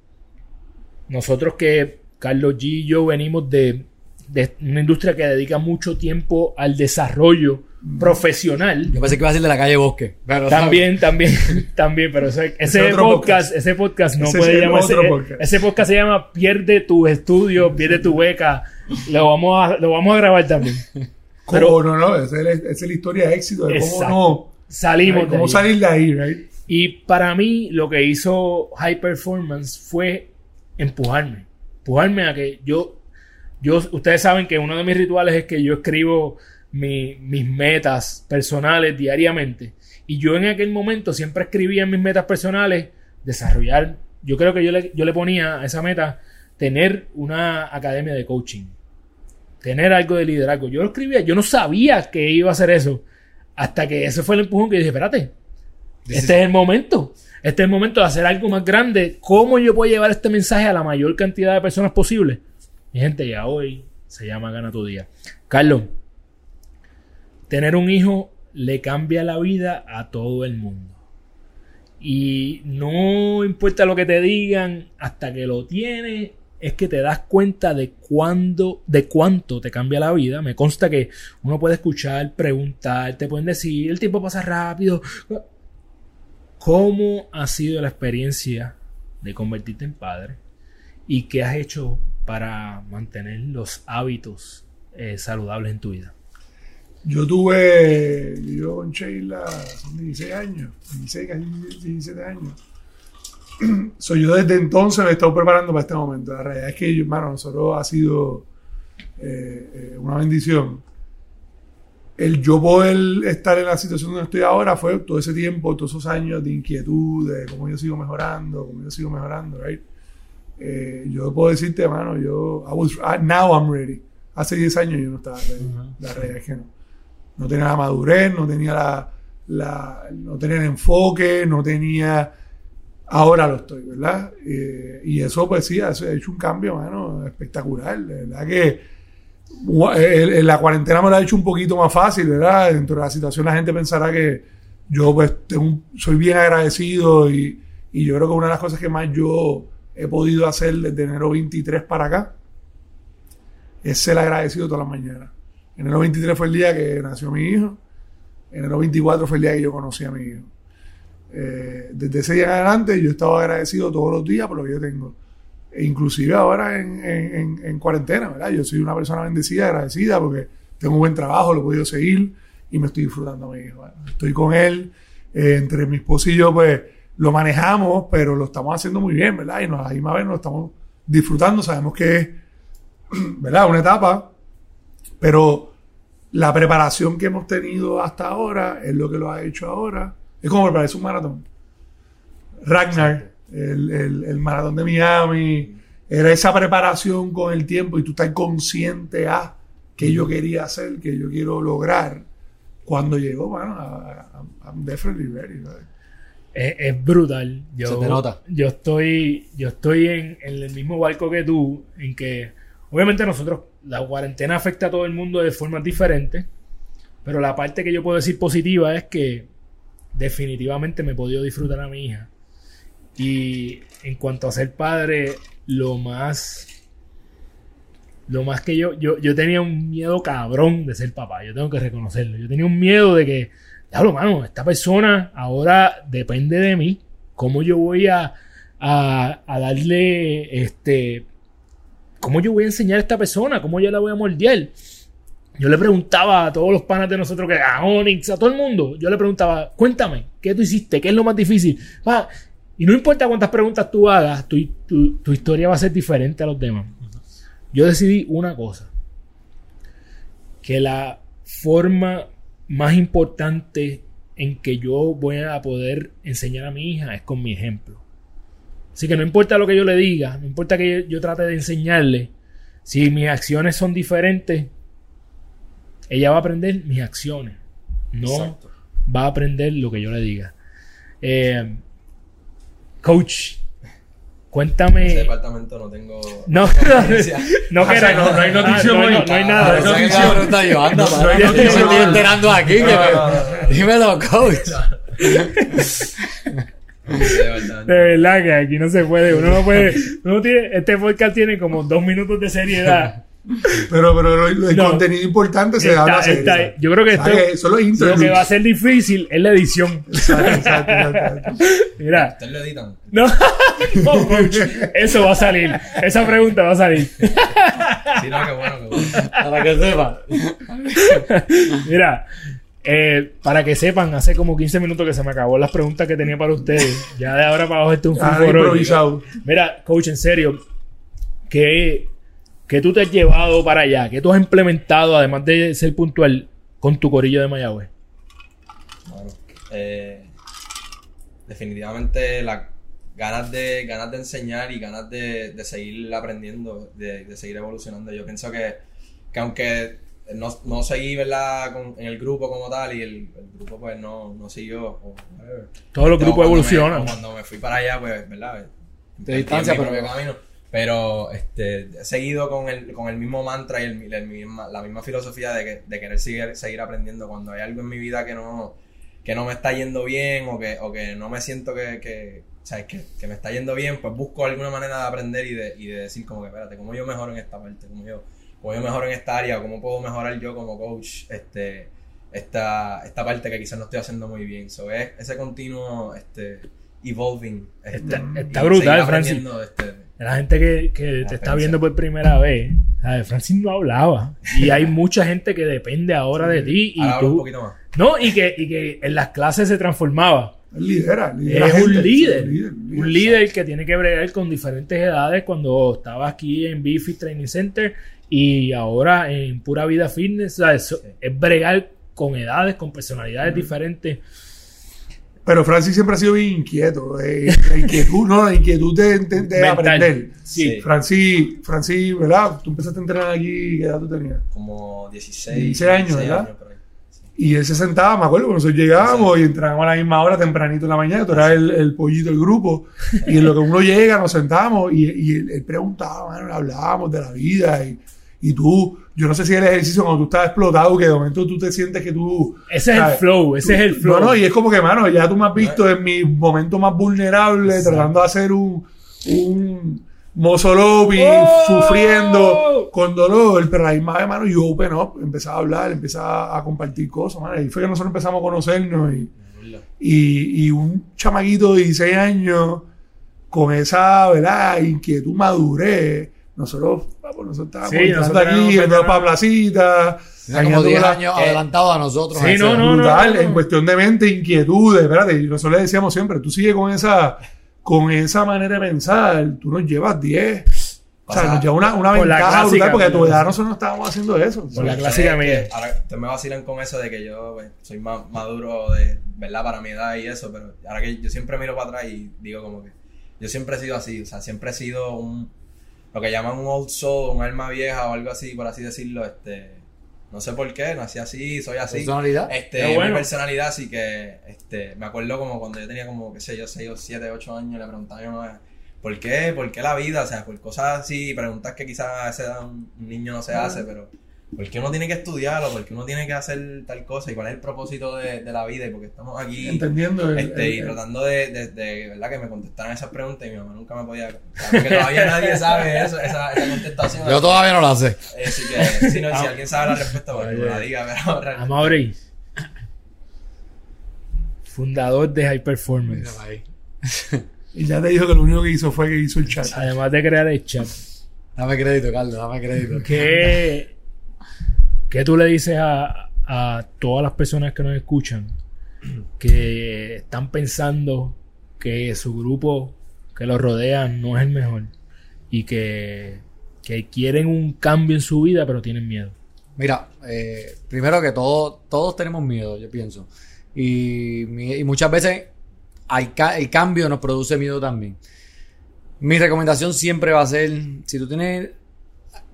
S1: nosotros que Carlos G y yo venimos de una industria que dedica mucho tiempo al desarrollo profesional.
S2: Yo pensé que iba a ser de la calle Bosque. Pero,
S1: También, también, también, pero ese, ese podcast,
S3: podcast.
S1: ese podcast no
S3: Ese
S1: puede llamarse.
S3: podcast.
S1: Ese podcast se llama Pierde tu estudio, pierde tu beca. Lo vamos a, lo vamos a grabar también. Pero-
S3: no, no, esa es, la- esa es la historia de éxito, de cómo no.
S1: Salimos de
S3: cómo
S1: ahí.
S3: salir de ahí, right?
S1: Y para mí lo que hizo High Performance fue empujarme. Empujarme a que yo, yo, ustedes saben que uno de mis rituales es que yo escribo mi- mis metas personales diariamente. Y yo en aquel momento siempre escribía en mis metas personales desarrollar, yo creo que yo le, yo le ponía a esa meta tener una academia de coaching. Tener algo de liderazgo. Yo lo escribía, yo no sabía que iba a hacer eso. Hasta que ese fue el empujón que dije, espérate, este es el momento. Este es el momento de hacer algo más grande. ¿Cómo yo puedo llevar este mensaje a la mayor cantidad de personas posible? Mi gente, ya hoy se llama Gana tu Día. Carlos, tener un hijo le cambia la vida a todo el mundo. Y no importa lo que te digan, hasta que lo tienes, es que te das cuenta de cuándo, de cuánto te cambia la vida. Me consta que uno puede escuchar, preguntar, te pueden decir, el tiempo pasa rápido. ¿Cómo ha sido la experiencia de convertirte en padre? ¿Y qué has hecho para mantener los hábitos eh, saludables en tu vida?
S3: Yo tuve, yo con Sheila, son 16 años, 16, casi 17 años. Soy yo desde entonces me he estado preparando para este momento. La realidad es que, hermano, nosotros ha sido eh, eh, una bendición. El yo poder estar en la situación donde estoy ahora fue todo ese tiempo, todos esos años de inquietud, de cómo yo sigo mejorando, cómo yo sigo mejorando, right? Eh, yo puedo decirte, hermano, yo, I was- ah, now I'm ready. Hace 10 años yo no estaba ready. La realidad es que no no tenía la madurez, no tenía la, no tenía el enfoque, no tenía ahora lo estoy, ¿verdad? Eh, y eso pues sí, ha hecho un cambio, mano, espectacular, la cuarentena me lo ha hecho un poquito más fácil, ¿verdad? Dentro de la situación la gente pensará que yo pues soy bien agradecido y, y yo creo que una de las cosas que más yo he podido hacer desde enero 23 para acá es ser agradecido todas las mañanas. Enero 23 fue el día que nació mi hijo. Enero 24 fue el día que yo conocí a mi hijo. Eh, desde ese día en adelante yo estaba agradecido todos los días por lo que yo tengo. E inclusive ahora en, en- en- en cuarentena, ¿verdad? Yo soy una persona bendecida, agradecida porque tengo un buen trabajo, lo he podido seguir y me estoy disfrutando a mi hijo. Estoy con él, eh, entre mi esposo y yo pues lo manejamos, pero lo estamos haciendo muy bien, ¿verdad? Y nos, a la misma vez nos estamos disfrutando, sabemos que es, ¿verdad? Una etapa, pero la preparación que hemos tenido hasta ahora es lo que lo ha hecho ahora. Es como prepararse un maratón. Ragnar, el, el- el maratón de Miami, era esa preparación con el tiempo y tú estás consciente a que yo quería hacer, que yo quiero lograr. Cuando llegó, bueno, a- a- I'm definitely ready.
S1: Es, es brutal. Yo,
S2: Se te nota.
S1: Yo estoy, yo estoy en, en el mismo barco que tú, en que obviamente nosotros, la cuarentena afecta a todo el mundo de formas diferentes, pero la parte que yo puedo decir positiva es que definitivamente me he podido disfrutar a mi hija. Y en cuanto a ser padre, lo más... Lo más que yo, yo, yo tenía un miedo cabrón de ser papá, yo tengo que reconocerlo. Yo tenía un miedo de que, diablo, mano, esta persona ahora depende de mí. ¿Cómo yo voy a, a, a darle, este, cómo yo voy a enseñar a esta persona? ¿Cómo yo la voy a moldear? Yo le preguntaba a todos los panas de nosotros, que a Onyx, a todo el mundo, yo le preguntaba, cuéntame, ¿qué tú hiciste? ¿Qué es lo más difícil? Va, y no importa cuántas preguntas tú hagas, tu, tu- tu historia va a ser diferente a los demás. Yo decidí una cosa, que la forma más importante en que yo voy a poder enseñar a mi hija es con mi ejemplo. Así que no importa lo que yo le diga, no importa que yo, yo trate de enseñarle, si mis acciones son diferentes, ella va a aprender mis acciones. No
S4: Exacto.
S1: va a aprender lo que yo le diga. Eh, coach, cuéntame.
S4: Ese departamento no tengo.
S1: No, no, que
S3: Ah, o sea, no- no hay notición
S1: Ah, no, hay-
S3: hoy.
S1: no hay nada.
S3: no hay
S2: pregunta yo, anda,
S3: No, no hay
S2: estoy enterando aquí. que
S4: No,
S2: me-
S4: no, no.
S2: Dímelo, coach.
S1: De verdad que aquí no se puede. Uno no puede. Uno tiene, este podcast tiene como dos minutos de seriedad.
S3: Pero, pero el
S1: No.
S3: contenido importante se
S1: Está-
S3: da la
S1: está-
S3: serie.
S1: yo creo que esto-
S3: Eso es los
S1: Lo que va a ser difícil es la edición.
S3: Exacto, exacto, exacto, exacto.
S1: Mira,
S4: ¿Ustedes lo editan?
S1: no, no, coach, eso va a salir. Esa pregunta va a salir.
S4: Sí, no, qué bueno, qué bueno.
S2: Para que sepa.
S1: Mira, eh, para que sepan, hace como 15 minutos que se me acabó las preguntas que tenía para ustedes. Ya de ahora para abajo este es un
S3: Ah, improvisado.
S1: Mira, coach, en serio, ¿qué, qué tú te has llevado para allá? ¿Qué tú has implementado, además de ser puntual, con tu corillo de Mayagüez?
S4: Bueno, eh, definitivamente las ganas de, ganas de enseñar y ganas de, de seguir aprendiendo, de, de seguir evolucionando. Yo pienso que, que aunque no, no seguí ¿verdad? Con- en el grupo como tal y el, el grupo pues no, no siguió. o whatever.
S1: Todos los grupos
S4: cuando me-
S1: evolucionan.
S4: o cuando me fui para allá, pues, ¿verdad?
S2: De distancia,
S4: mi
S2: pero-
S4: propio camino. Pero este, he seguido con el, con el mismo mantra y el, el misma, la misma filosofía de, que, de querer seguir, seguir aprendiendo. Cuando hay algo en mi vida que no, que no me está yendo bien o que, o que no me siento que, que, o sea, que, que me está yendo bien, pues busco alguna manera de aprender y de, y de decir como que, espérate, ¿cómo yo mejoro en esta parte? ¿Cómo yo, cómo yo mejoro en esta área? ¿Cómo puedo mejorar yo como coach este, esta, esta parte que quizás no estoy haciendo muy bien? So, es ese continuo este, evolving. este,
S1: Está- está brutal, Francis.
S4: este,
S1: La gente que, que te está viendo por primera vez, ¿sabes? Francis no hablaba. Y hay mucha gente que depende ahora de ti. Y
S4: ahora hablo un
S1: tú.
S4: poquito más.
S1: No, y que, y que en las clases se transformaba.
S3: Lidera, lidera
S1: Es
S3: gente,
S1: un líder.
S3: sí,
S1: Un líder que tiene que bregar con diferentes edades cuando estaba aquí en Bifit Training Center y ahora en Pura Vida Fitness. ¿sabes? Es bregar con edades, con personalidades diferentes.
S3: Pero Francis siempre ha sido bien inquieto. eh, la inquietud, no, la inquietud de, de- aprender.
S1: Sí.
S3: Francis, Francis, ¿verdad? Tú empezaste a entrenar aquí, ¿qué edad tú tenías?
S4: Como 16,
S3: 16 años, ¿verdad?
S4: Sí.
S3: Y él se sentaba, me acuerdo, cuando nosotros llegábamos y entrábamos a la misma hora, tempranito en la mañana, tú eras el, el pollito del grupo. Y en lo que uno llega, nos sentamos y, y él, él preguntaba, hablábamos de la vida. Y, y tú, yo no sé si el ejercicio cuando tú estás explotado, que de momento tú te sientes que tú.
S1: Ese es el flow, ese es el flow.
S3: No, no, y es como que, mano, ya tú me has visto en mi momento más vulnerable,
S4: Exacto.
S3: tratando de hacer un, un mozo lobby,
S1: ¡Oh!
S3: sufriendo con dolor, pero a la misma vez, mano, yo open up, empezaba a hablar, empezaba a compartir cosas, mano, y fue que nosotros empezamos a conocernos y, y, y un chamaquito de 16 años con esa, ¿verdad? Inquietud, madurez. Nosotros, vamos, nosotros estábamos
S1: Sí, nosotros
S3: aquí, para
S1: veteranos.
S3: placita.
S2: Era como
S3: caminando
S2: 10
S3: por la-
S2: años
S4: eh,
S2: adelantado a nosotros.
S1: sí, no, no,
S3: brutal,
S1: no.
S3: en cuestión de mente, inquietudes, espérate, y nosotros le decíamos siempre, tú sigues con esa, con esa manera de pensar, tú nos llevas 10. O sea, nos lleva una, una
S1: por la
S3: ventaja
S1: clásica,
S3: brutal porque a tu
S1: la-
S3: edad nosotros no estábamos haciendo eso.
S1: Por la
S3: ¿sabes?
S1: clásica
S4: Es que
S1: mía.
S4: Ahora te me vacilan con eso de que yo pues, soy más maduro de, ¿verdad? Para mi edad y eso, pero ahora que yo siempre miro para atrás y digo como que yo siempre he sido así, o sea, siempre he sido un, lo que llaman un old soul, un alma vieja o algo así, por así decirlo, este, no sé por qué, nací así, soy así.
S2: Personalidad.
S4: Este,
S1: bueno.
S4: mi personalidad, así que, este, me acuerdo como cuando yo tenía como, qué sé yo, 6 o 7, 8 años, le preguntaba a mi mamá, ¿por qué? ¿Por qué la vida? O sea, por cosas así, preguntas que quizás a esa edad un un niño no se hace, pero ¿por qué uno tiene que estudiarlo? ¿Por qué uno tiene que hacer tal cosa? ¿Y cuál es el propósito de, de la vida? Y porque estamos aquí
S3: Entendiendo el-
S4: este, y
S3: el-
S4: tratando de, de, de, ¿verdad? Que me contestaran esas preguntas y mi mamá nunca me podía... Porque todavía nadie sabe eso, esa, esa contestación.
S2: Yo todavía no la sé.
S4: Eh, Así que, si, no, si alguien sabe la respuesta, pues que me la diga, pero realmente-
S1: Amaury, fundador de High Performance.
S3: Y ya te dijo que lo único que hizo fue que hizo el chat.
S1: Además de crear el chat.
S2: Dame crédito, Carlos, dame crédito.
S1: ¿Qué, qué tú le dices a, a todas las personas que nos escuchan que están pensando que su grupo que los rodea no es el mejor y que, que quieren un cambio en su vida pero tienen miedo?
S2: Mira, eh, primero que todo, todos tenemos miedo, yo pienso. Y, y muchas veces hay ca- el cambio nos produce miedo también. Mi recomendación siempre va a ser, si tú tienes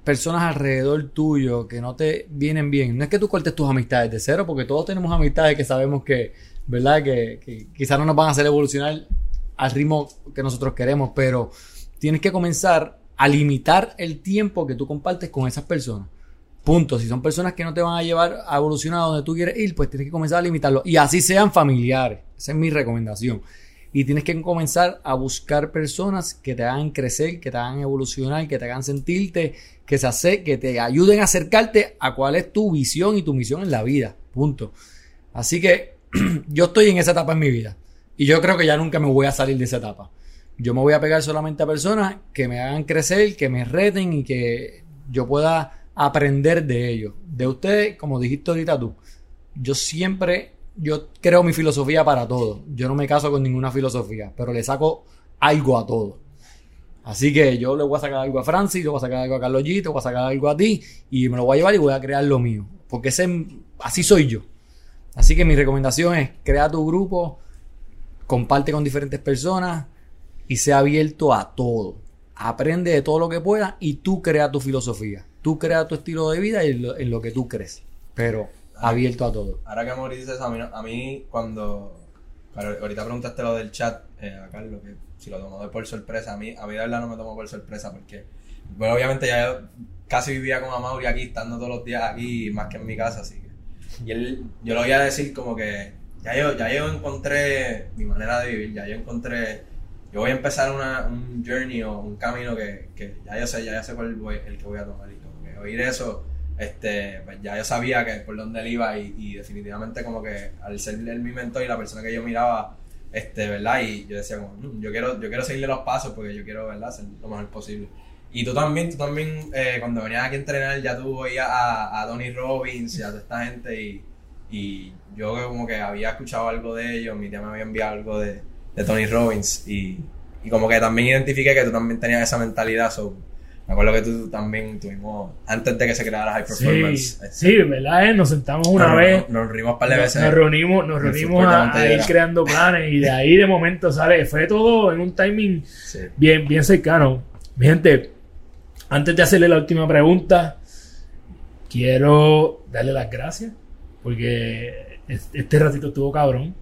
S2: personas alrededor tuyo que no te vienen bien, no es que tú cortes tus amistades de cero, porque todos tenemos amistades que sabemos que, ¿verdad? Que, quizás no nos van a hacer evolucionar al ritmo que nosotros queremos, pero tienes que comenzar a limitar el tiempo que tú compartes con esas personas. Punto. Si son personas que no te van a llevar a evolucionar a donde tú quieres ir, pues tienes que comenzar a limitarlo. Y así sean familiares. Esa es mi recomendación. Y tienes que comenzar a buscar personas que te hagan crecer, que te hagan evolucionar, que te hagan sentirte, que, se hace, que te ayuden a acercarte a cuál es tu visión y tu misión en la vida. Punto. Así que yo estoy en esa etapa en mi vida. Y yo creo que ya nunca me voy a salir de esa etapa. Yo me voy a pegar solamente a personas que me hagan crecer, que me reten y que yo pueda aprender de ellos. De ustedes, como dijiste ahorita tú, yo siempre, yo creo mi filosofía para todo. Yo no me caso con ninguna filosofía, pero le saco algo a todo. Así que yo le voy a sacar algo a Francis, le voy a sacar algo a Carlos G, te voy a sacar algo a ti y me lo voy a llevar y voy a crear lo mío. Porque ese, así soy yo. Así que mi recomendación es crea tu grupo, comparte con diferentes personas y sea abierto a todo. Aprende de todo lo que puedas y tú crea tu filosofía. Tú crea tu estilo de vida lo, en lo que tú crees. Pero abierto a todo.
S4: Ahora que Mauricio dice eso, a mí, a mí cuando. claro, ahorita preguntaste lo del chat eh, a Carlos, que si lo tomó de por sorpresa. A mí, a mí de verdad no me tomó por sorpresa porque. Bueno, obviamente ya casi vivía con Amaury aquí, estando todos los días aquí, más que en mi casa, así que. Y él, yo lo voy a decir como que. Ya yo, ya yo encontré mi manera de vivir, ya yo encontré. Yo voy a empezar una, un journey o un camino que, que ya yo sé, ya yo sé cuál voy, el que voy a tomar. Y como que oír eso, este, pues ya yo sabía que por dónde él iba y, definitivamente como que al ser él mi mentor y la persona que yo miraba, este, ¿verdad? Y yo decía como, "Mm, yo quiero, yo quiero seguirle los pasos porque yo quiero, ¿verdad? Hacer lo mejor posible. Y tú también, tú también, eh, cuando venías aquí a entrenar, ya tú oías a, a Tony Robbins y a toda esta gente y, y yo como que había escuchado algo de ellos, mi tía me había enviado algo de, de Tony Robbins y, y como que también identifiqué que tú también tenías esa mentalidad, me acuerdo que tú también tuvimos, antes de que se creara High Performance, este,
S1: sí, ¿verdad? eh? Nos sentamos una
S4: nos,
S1: vez.
S4: Nos, reunimos un par de veces.
S1: nos reunimos, nos reunimos a, a ir creando planes y de ahí de momento sale, fue todo en un timing
S4: Sí.
S1: bien, bien cercano. Mi gente, antes de hacerle la última pregunta, quiero darle las gracias porque es- este ratito estuvo cabrón.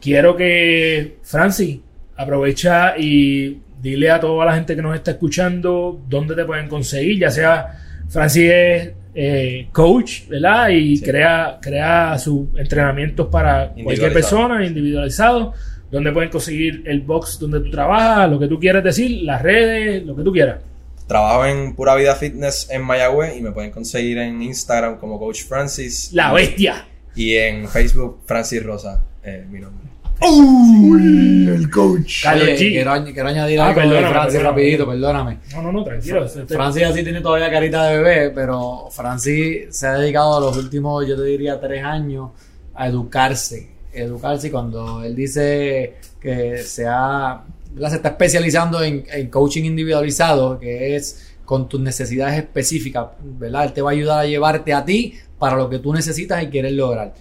S1: Quiero que Francis aprovecha y dile a toda la gente que nos está escuchando dónde te pueden conseguir, ya sea Francis es eh, coach, ¿verdad? Y
S4: Sí.
S1: crea, crea sus entrenamientos para cualquier persona, individualizado, donde pueden conseguir el box donde tú trabajas, lo que tú quieras decir, las redes, lo que tú quieras.
S4: Trabajo en Pura Vida Fitness en Mayagüez y me pueden conseguir en Instagram como Coach Francis.
S1: La bestia.
S4: Y en Facebook, Francis Rosa, eh, mi nombre.
S3: Uy, el coach.
S1: Carlos
S2: Oye,
S1: G.
S2: quiero, añ- quiero añadir
S1: Ah,
S2: algo de
S1: perdóname,
S2: Francis
S1: perdóname.
S2: rapidito, perdóname.
S1: No, no, no, tranquilo. Este-
S2: Francis así tiene todavía carita de bebé, pero Francis se ha dedicado a los últimos, yo te diría, tres años a educarse. Educarse y cuando él dice que se, ha, ¿verdad? se está especializando en, en coaching individualizado, que es con tus necesidades específicas, ¿verdad? Él te va a ayudar a llevarte a ti para lo que tú necesitas y quieres lograr.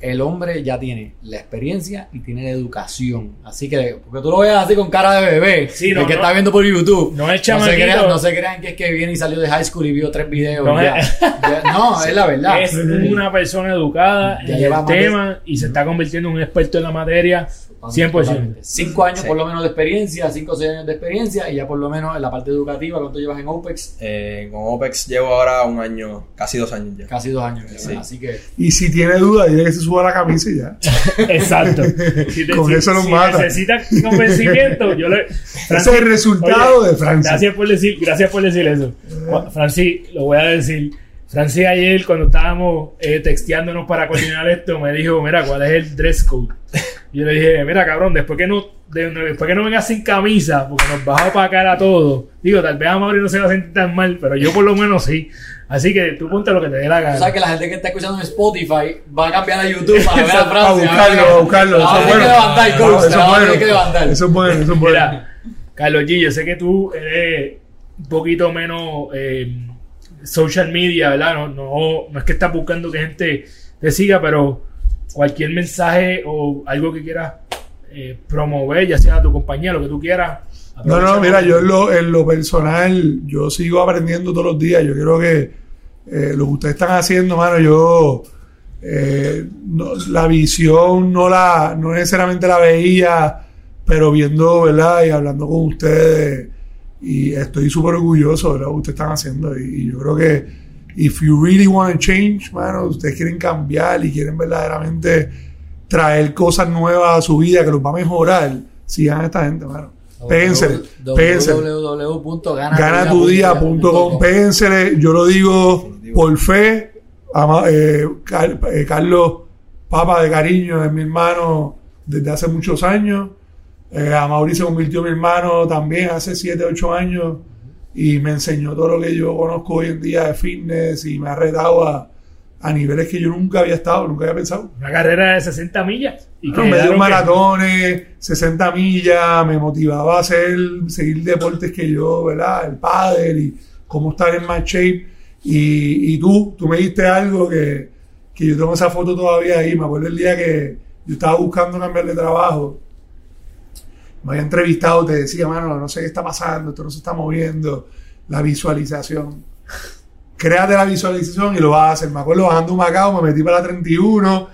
S2: El hombre ya tiene la experiencia y tiene la educación. Así que, porque tú lo veas así con cara de bebé,
S1: Sí,
S2: el que
S1: no.
S2: está viendo por YouTube.
S1: No es
S2: No se, crean, no se crean que es que viene y salió de high school y vio tres videos.
S1: No
S2: ya.
S1: es-
S2: Ya- no, es la verdad.
S1: Es una persona educada
S2: Ya
S1: en
S2: lleva
S1: el
S2: de-
S1: tema y se está convirtiendo en un experto en la materia 100%.
S2: Totalmente. Cinco años
S4: Sí.
S2: por lo menos de experiencia, cinco o seis años de experiencia y ya por lo menos en la parte educativa, ¿cuánto llevas en OPEX?
S4: Eh, con OPEX llevo ahora un año, casi dos años ya.
S2: Casi dos años.
S4: Sí.
S2: Así que
S3: Y si tiene duda, dile que se suba la camisa y ya.
S1: Exacto. Si te-
S3: Con
S1: si-
S3: eso nos
S1: si
S3: mata.
S1: necesitas convencimiento, yo le.
S3: Ese es el resultado
S1: Oye,
S3: de Francia.
S1: Gracias por decir, gracias por decir eso. Ju- Francis, lo voy a decir. Francis ayer cuando estábamos eh, texteándonos para coordinar esto me dijo, mira, ¿cuál es el dress code? Y yo le dije, mira, cabrón, después que no, de- después que no vengas sin camisa, porque nos vas a opacar a todos. Digo, tal vez a Mauri no se va a sentir tan mal, pero yo por lo menos sí. Así que tú ponte lo que te dé la gana.
S2: sabes que la gente que está escuchando en Spotify va a cambiar a YouTube para ver a Francia.
S3: A buscarlo, a buscarlo. Eso es bueno.
S2: levantar,
S3: No, Eso es bueno.
S2: que levantar.
S3: Eso es bueno, eso es bueno.
S1: Mira, Carlos G, yo sé que tú eres un poquito menos eh, social media, ¿verdad? No, no, no es que estás buscando que gente te siga, pero cualquier mensaje o algo que quieras eh, promover, ya sea tu compañía, lo que tú quieras,
S3: No, no, mira, yo en lo, en lo personal, yo sigo aprendiendo todos los días. Yo creo que eh, lo que ustedes están haciendo, mano, yo eh, no- la visión no la, no necesariamente la veía, pero viendo, ¿verdad? Y hablando con ustedes, y estoy súper orgulloso de lo que ustedes están haciendo. Y, y yo creo que, if you really want to change, mano, ustedes quieren cambiar y quieren verdaderamente traer cosas nuevas a su vida que los va a mejorar, sigan a esta gente, mano. Péguensele ganatudía.com. Péguensele, yo lo digo por fe. ama- eh, Car- eh, Carlos Papa de cariño es mi hermano desde hace muchos años. Eh, a Mauri se convirtió mi hermano también hace 7, 8 años y me enseñó todo lo que yo conozco hoy en día de fitness y me ha retado a, a niveles que yo nunca había estado, nunca había pensado.
S1: Una carrera de 60 millas. Y
S3: me dio maratones, 60 millas, me motivaba a hacer, seguir deportes que yo, ¿verdad? El pádel y cómo estar en más shape. Y, y tú, tú me diste algo que, que yo tengo esa foto todavía ahí. Me acuerdo el día que yo estaba buscando cambiar de trabajo. Me había entrevistado, te decía, mano, no sé qué está pasando, esto no se está moviendo. La visualización. Créate la visualización y lo vas a hacer. Me acuerdo bajando un Macao, me metí para la 31,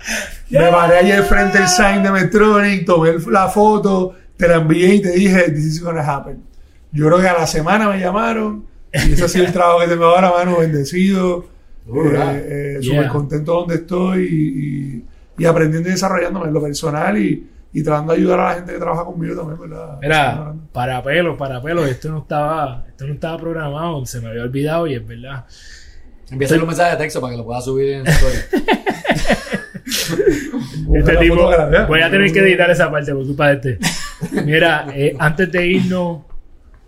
S3: me paré allí al frente del sign de Metronic, tomé la foto, te la envié y te dije, this is gonna happen. Yo creo que a la semana me llamaron y ese ha sido el trabajo que tengo ahora, mano, bendecido,
S2: Alright.
S3: eh, eh,
S1: Yeah.
S3: súper contento donde estoy y, y- y aprendiendo y desarrollándome en lo personal y, y tratando de ayudar a la gente que trabaja conmigo también, ¿verdad?
S1: Mira, para pelo, para pelo, esto no estaba, esto no estaba programado, se me había olvidado y es verdad.
S2: Empieza un mensaje de texto para que lo pueda subir en.
S3: Busca
S1: Este tipo,
S3: vea.
S1: voy a tener que editar esa parte por culpa de este. Mira, eh, antes de irnos,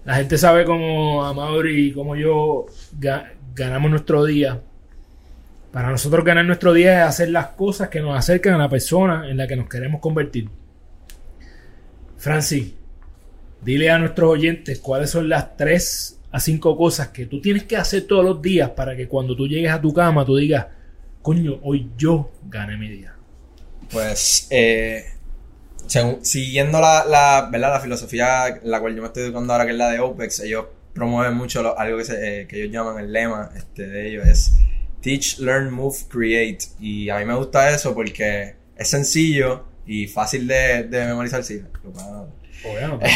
S1: la gente sabe cómo Amaury y como yo ga- ganamos nuestro día. Para nosotros ganar nuestro día es hacer las cosas que nos acercan a la persona en la que nos queremos convertir. Francis, dile a nuestros oyentes cuáles son las tres a cinco cosas que tú tienes que hacer todos los días para que cuando tú llegues a tu cama tú digas, coño, hoy yo gané mi día.
S4: Pues, eh, siguiendo la, la, ¿verdad? la filosofía la cual yo me estoy educando ahora, que es la de OPEX, ellos promueven mucho lo- algo que, se- eh, que ellos llaman el lema este, de ellos, es Teach, Learn, Move, Create. Y a mí me gusta eso porque es sencillo y fácil de, de memorizar. Sí, lo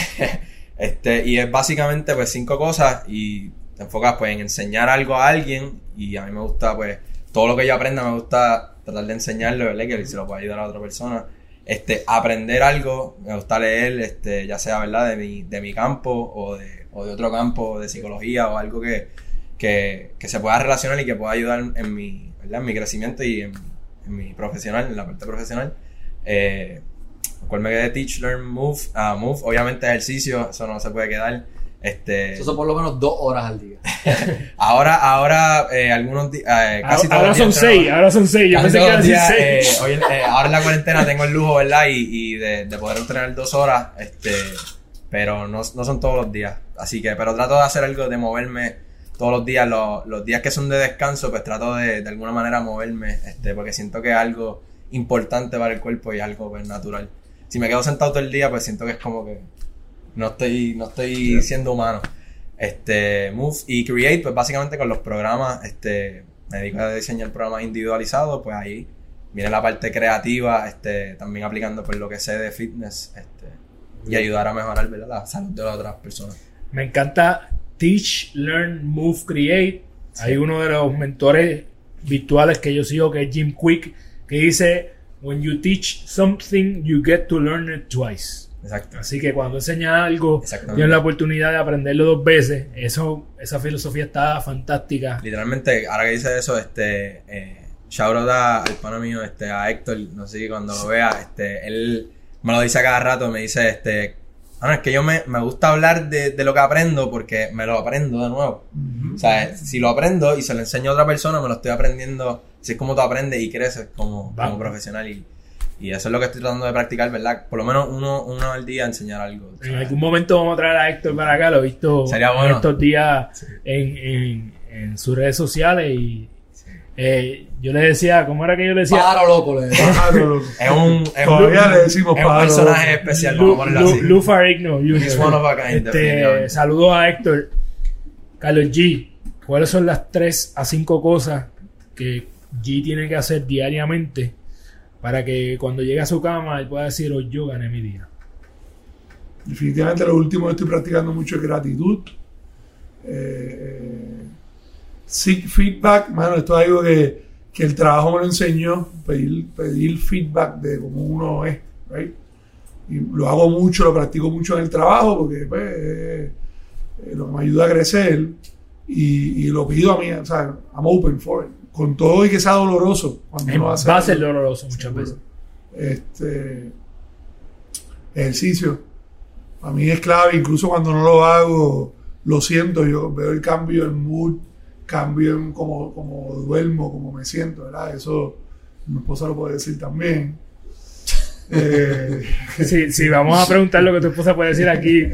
S4: Este, y es básicamente pues cinco cosas y te enfocas pues en enseñar algo a alguien y a mí me gusta pues todo lo que yo aprenda me gusta tratar de enseñarlo, ¿verdad? Que se lo pueda ayudar a otra persona. Este, aprender algo, me gusta leer, este, ya sea, ¿verdad? De mi, de mi campo o de, o de otro campo de psicología o algo que, que, que se pueda relacionar y que pueda ayudar en mi, ¿verdad? En mi crecimiento y en, en mi profesional, en la parte profesional. Eh, cual me quedé teach, learn, move. Ah, move, obviamente ejercicio, eso no se puede quedar. Este,
S2: Eso son por lo menos dos horas al día.
S4: ahora, ahora, eh, algunos días, eh, casi todos
S1: ahora
S4: los
S1: son
S4: días entreno-
S1: seis, ahora son seis. Yo
S4: Casi
S1: pensé que
S4: todos
S1: eran
S4: los días,
S1: seis.
S4: eh, hoy eh, ahora en la cuarentena tengo el lujo, ¿verdad? Y, y de, de poder entrenar dos horas, este, pero no, no son todos los días. Así que, pero trato de hacer algo, de moverme todos los días. Los, los días que son de descanso, pues trato de, de alguna manera moverme, este, porque siento que algo importante para el cuerpo y algo pues, natural. Si me quedo sentado todo el día, pues siento que es como que no estoy, no estoy siendo humano. Este, Move y Create, pues básicamente con los programas, este, me dedico a diseñar programas individualizados, pues ahí viene la parte creativa, este, también aplicando pues lo que sé de fitness, este, y ayudar a mejorar ¿verdad? la salud de las otras personas.
S1: Me encanta Teach, Learn, Move, Create. Hay uno de los mentores virtuales que yo sigo que es Jim Quick, que dice, When you teach something, you get to learn it twice.
S4: Exacto.
S1: Así que cuando enseñas algo, tienes la oportunidad de aprenderlo dos veces. Eso, esa filosofía está fantástica.
S4: Literalmente, ahora que dice eso, este, eh, shout out al pana mío, este, a Héctor, no sé si cuando lo vea, este, él me lo dice a cada rato, me dice, este, ah, no, es que yo me, me gusta hablar de, de lo que aprendo porque me lo aprendo de nuevo. O sea, si lo aprendo y se lo enseño a otra persona, me lo estoy aprendiendo, si es como tú aprendes y creces como, como profesional y, y eso es lo que estoy tratando de practicar, ¿verdad? Por lo menos uno, uno al día enseñar algo.
S1: En algún momento vamos a traer a Héctor para acá, lo he visto
S4: Sería
S1: en
S4: bueno.
S1: estos días en, en- en sus redes sociales y, Eh, yo le decía, ¿cómo era que yo le decía?
S2: Pájaro loco, le decía.
S3: Pájaro, loco.
S4: Es un, es
S3: Todavía
S4: un,
S3: le decimos
S4: es un
S3: pájaro.
S4: personaje especial,
S1: Lu,
S4: vamos a ponerlo
S1: Lu-
S4: así. He's one of a kind,
S1: Este, saludos a Héctor. Carlos G, ¿cuáles son las 3 a 5 cosas que G tiene que hacer diariamente para que cuando llegue a su cama él pueda decir, hoy yo gané mi día?
S3: Definitivamente lo último estoy practicando mucho es gratitud. Eh, seek feedback, mano, esto es algo que, que el trabajo me lo enseñó, pedir, pedir feedback de cómo uno es, right? Y lo hago mucho, lo practico mucho en el trabajo porque pues, eh, eh, lo que me ayuda a crecer y, y lo pido a mí, o sea, I'm open for it. Con todo y que sea doloroso cuando uno hace
S1: Va a ser doloroso muchas
S3: Seguro.
S1: veces.
S3: Este ejercicio para mí es clave, incluso cuando no lo hago, lo siento, yo veo el cambio en mood, cambio en cómo, cómo duermo, cómo me siento, ¿verdad? Eso mi esposa lo puede decir también. Eh,
S1: Si, si vamos a preguntar lo que tu esposa puede decir aquí,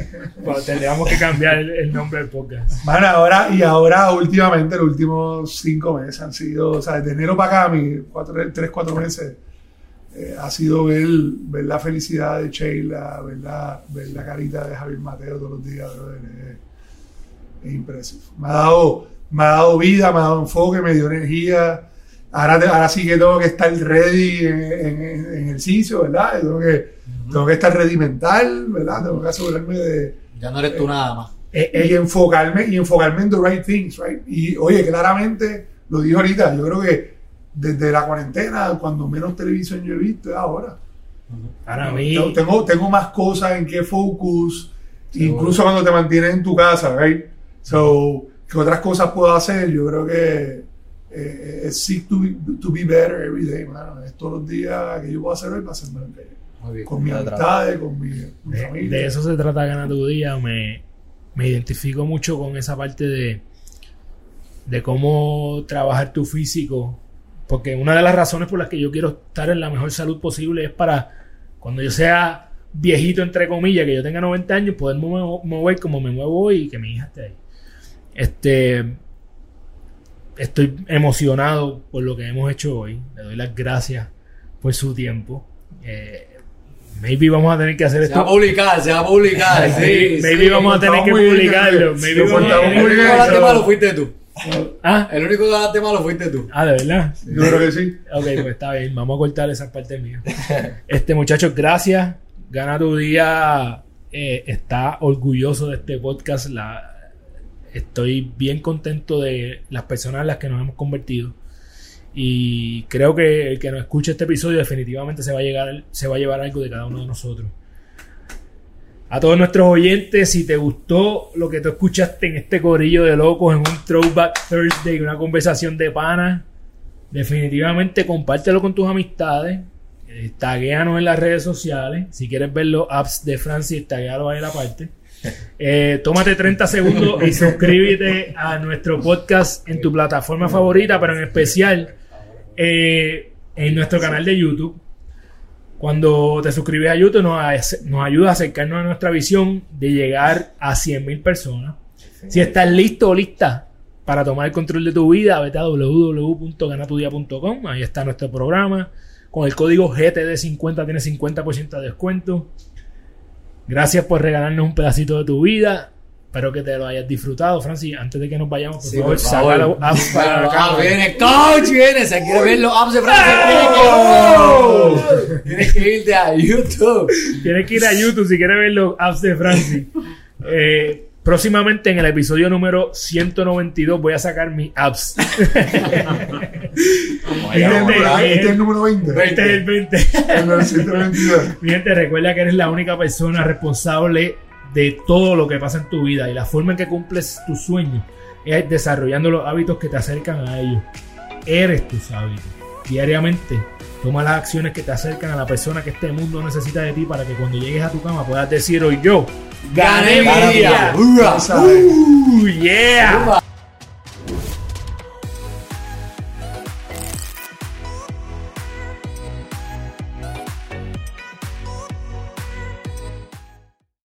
S1: pues, tendríamos que cambiar el, el nombre del podcast.
S3: Bueno, ahora, y ahora últimamente, los últimos cinco meses han sido, o sea, de enero para acá, mis cuatro, tres, cuatro meses, eh, ha sido ver, ver la felicidad de Sheila, ver la, ver la carita de Javier Mateo todos los días, es, es impresivo. Me ha, dado, me ha dado vida, me ha dado enfoque, me dio energía. Ahora, ahora sí que tengo que estar ready en, en- en ejercicio, ¿verdad? Tengo que, tengo que estar ready mental, ¿verdad? Tengo que asegurarme de,
S2: Ya no eres tú nada más.
S1: Eh, eh,
S3: y enfocarme y enfocarme en the right things, right? Y oye, claramente lo dijo ahorita, yo creo que desde la cuarentena, cuando menos televisión yo he visto, es ahora.
S1: para mí,
S3: Tengo, tengo, tengo más cosas en qué focus,
S2: Seguro.
S3: incluso cuando te mantienes en tu casa, right? So, ¿qué otras cosas puedo hacer? Yo creo que eh, es seek to be, to be better every day, mano. Es todos los días que yo puedo hacer hoy para hacerme mejor. Con mis amistades, con mi, mi
S1: de,
S3: familia.
S1: de eso se trata Gana tu Día. Me, me identifico mucho con esa parte de, de cómo trabajar tu físico. Porque una de las razones por las que yo quiero estar en la mejor salud posible es para cuando yo sea viejito, entre comillas, que yo tenga 90 años, poder mo- mover como me muevo hoy y que mi hija esté ahí. Este. Estoy emocionado por lo que hemos hecho hoy. Le doy las gracias por su tiempo. Eh, maybe vamos a tener que hacer
S2: Se va a
S1: esto.
S2: publicar, se va a publicar.
S1: Maybe,
S2: Sí,
S1: maybe
S2: sí.
S1: vamos a tener que
S3: bien,
S1: publicarlo.
S3: que-
S1: Maybe vamos a tener que-
S2: único que
S3: bien,
S2: ganaste
S3: eso-
S2: malo fuiste tú.
S1: Ah,
S2: El único que ganaste malo fuiste tú.
S1: ah, de verdad.
S3: Yo creo que sí.
S1: Ok, pues está bien, vamos a cortar esa parte mía. Este muchachos, gracias. Gana tu día. eh, está orgulloso de este podcast. La, estoy bien contento de las personas en las que nos hemos convertido. Y creo que el que nos escuche este episodio definitivamente se va a llegar, se va a llevar algo de cada uno de nosotros. A todos nuestros oyentes, si te gustó lo que tú escuchaste en este corillo de locos, en un Throwback Thursday, una conversación de pana, definitivamente compártelo con tus amistades. Eh, taguéanos en las redes sociales. Si quieres ver los apps de Francis, taguéalo ahí en la parte. Eh, tómate 30 segundos y suscríbete a nuestro podcast en tu plataforma favorita, pero en especial eh, en nuestro canal de YouTube. Cuando te suscribes a YouTube nos, ayuda a acercarnos a nuestra visión de llegar a 100.000 personas. Si estás listo o lista para tomar el control de tu vida, vete a www.ganatudia.com. Ahí está nuestro programa. Con el código GTD50 tienes 50% de descuento. Gracias por regalarnos un pedacito de tu vida. Espero que te lo hayas disfrutado, Francis. Antes de que nos vayamos, por
S2: Sí,
S1: favor, saca los apps para
S2: viene, coach, viene. Se quiere ver los apps de Francia.
S1: ¡Oh!
S2: Tienes que irte a YouTube.
S1: Tienes que ir a YouTube si quieres ver los apps de Francis. Eh, próximamente en el episodio número 192 voy a sacar mis apps.
S3: Este es el número-
S4: allá.
S3: este es el número 20.
S1: Este es el 20.
S3: El número 122.
S1: Mi gente, recuerda que eres la única persona responsable de todo lo que pasa en tu vida y la forma en que cumples tus sueños es desarrollando los hábitos que te acercan a ellos. Eres tus hábitos. Diariamente, toma las acciones que te acercan a la persona que este mundo necesita de ti para que cuando llegues a tu cama puedas decir hoy yo Gané mi día. Ooh, yeah.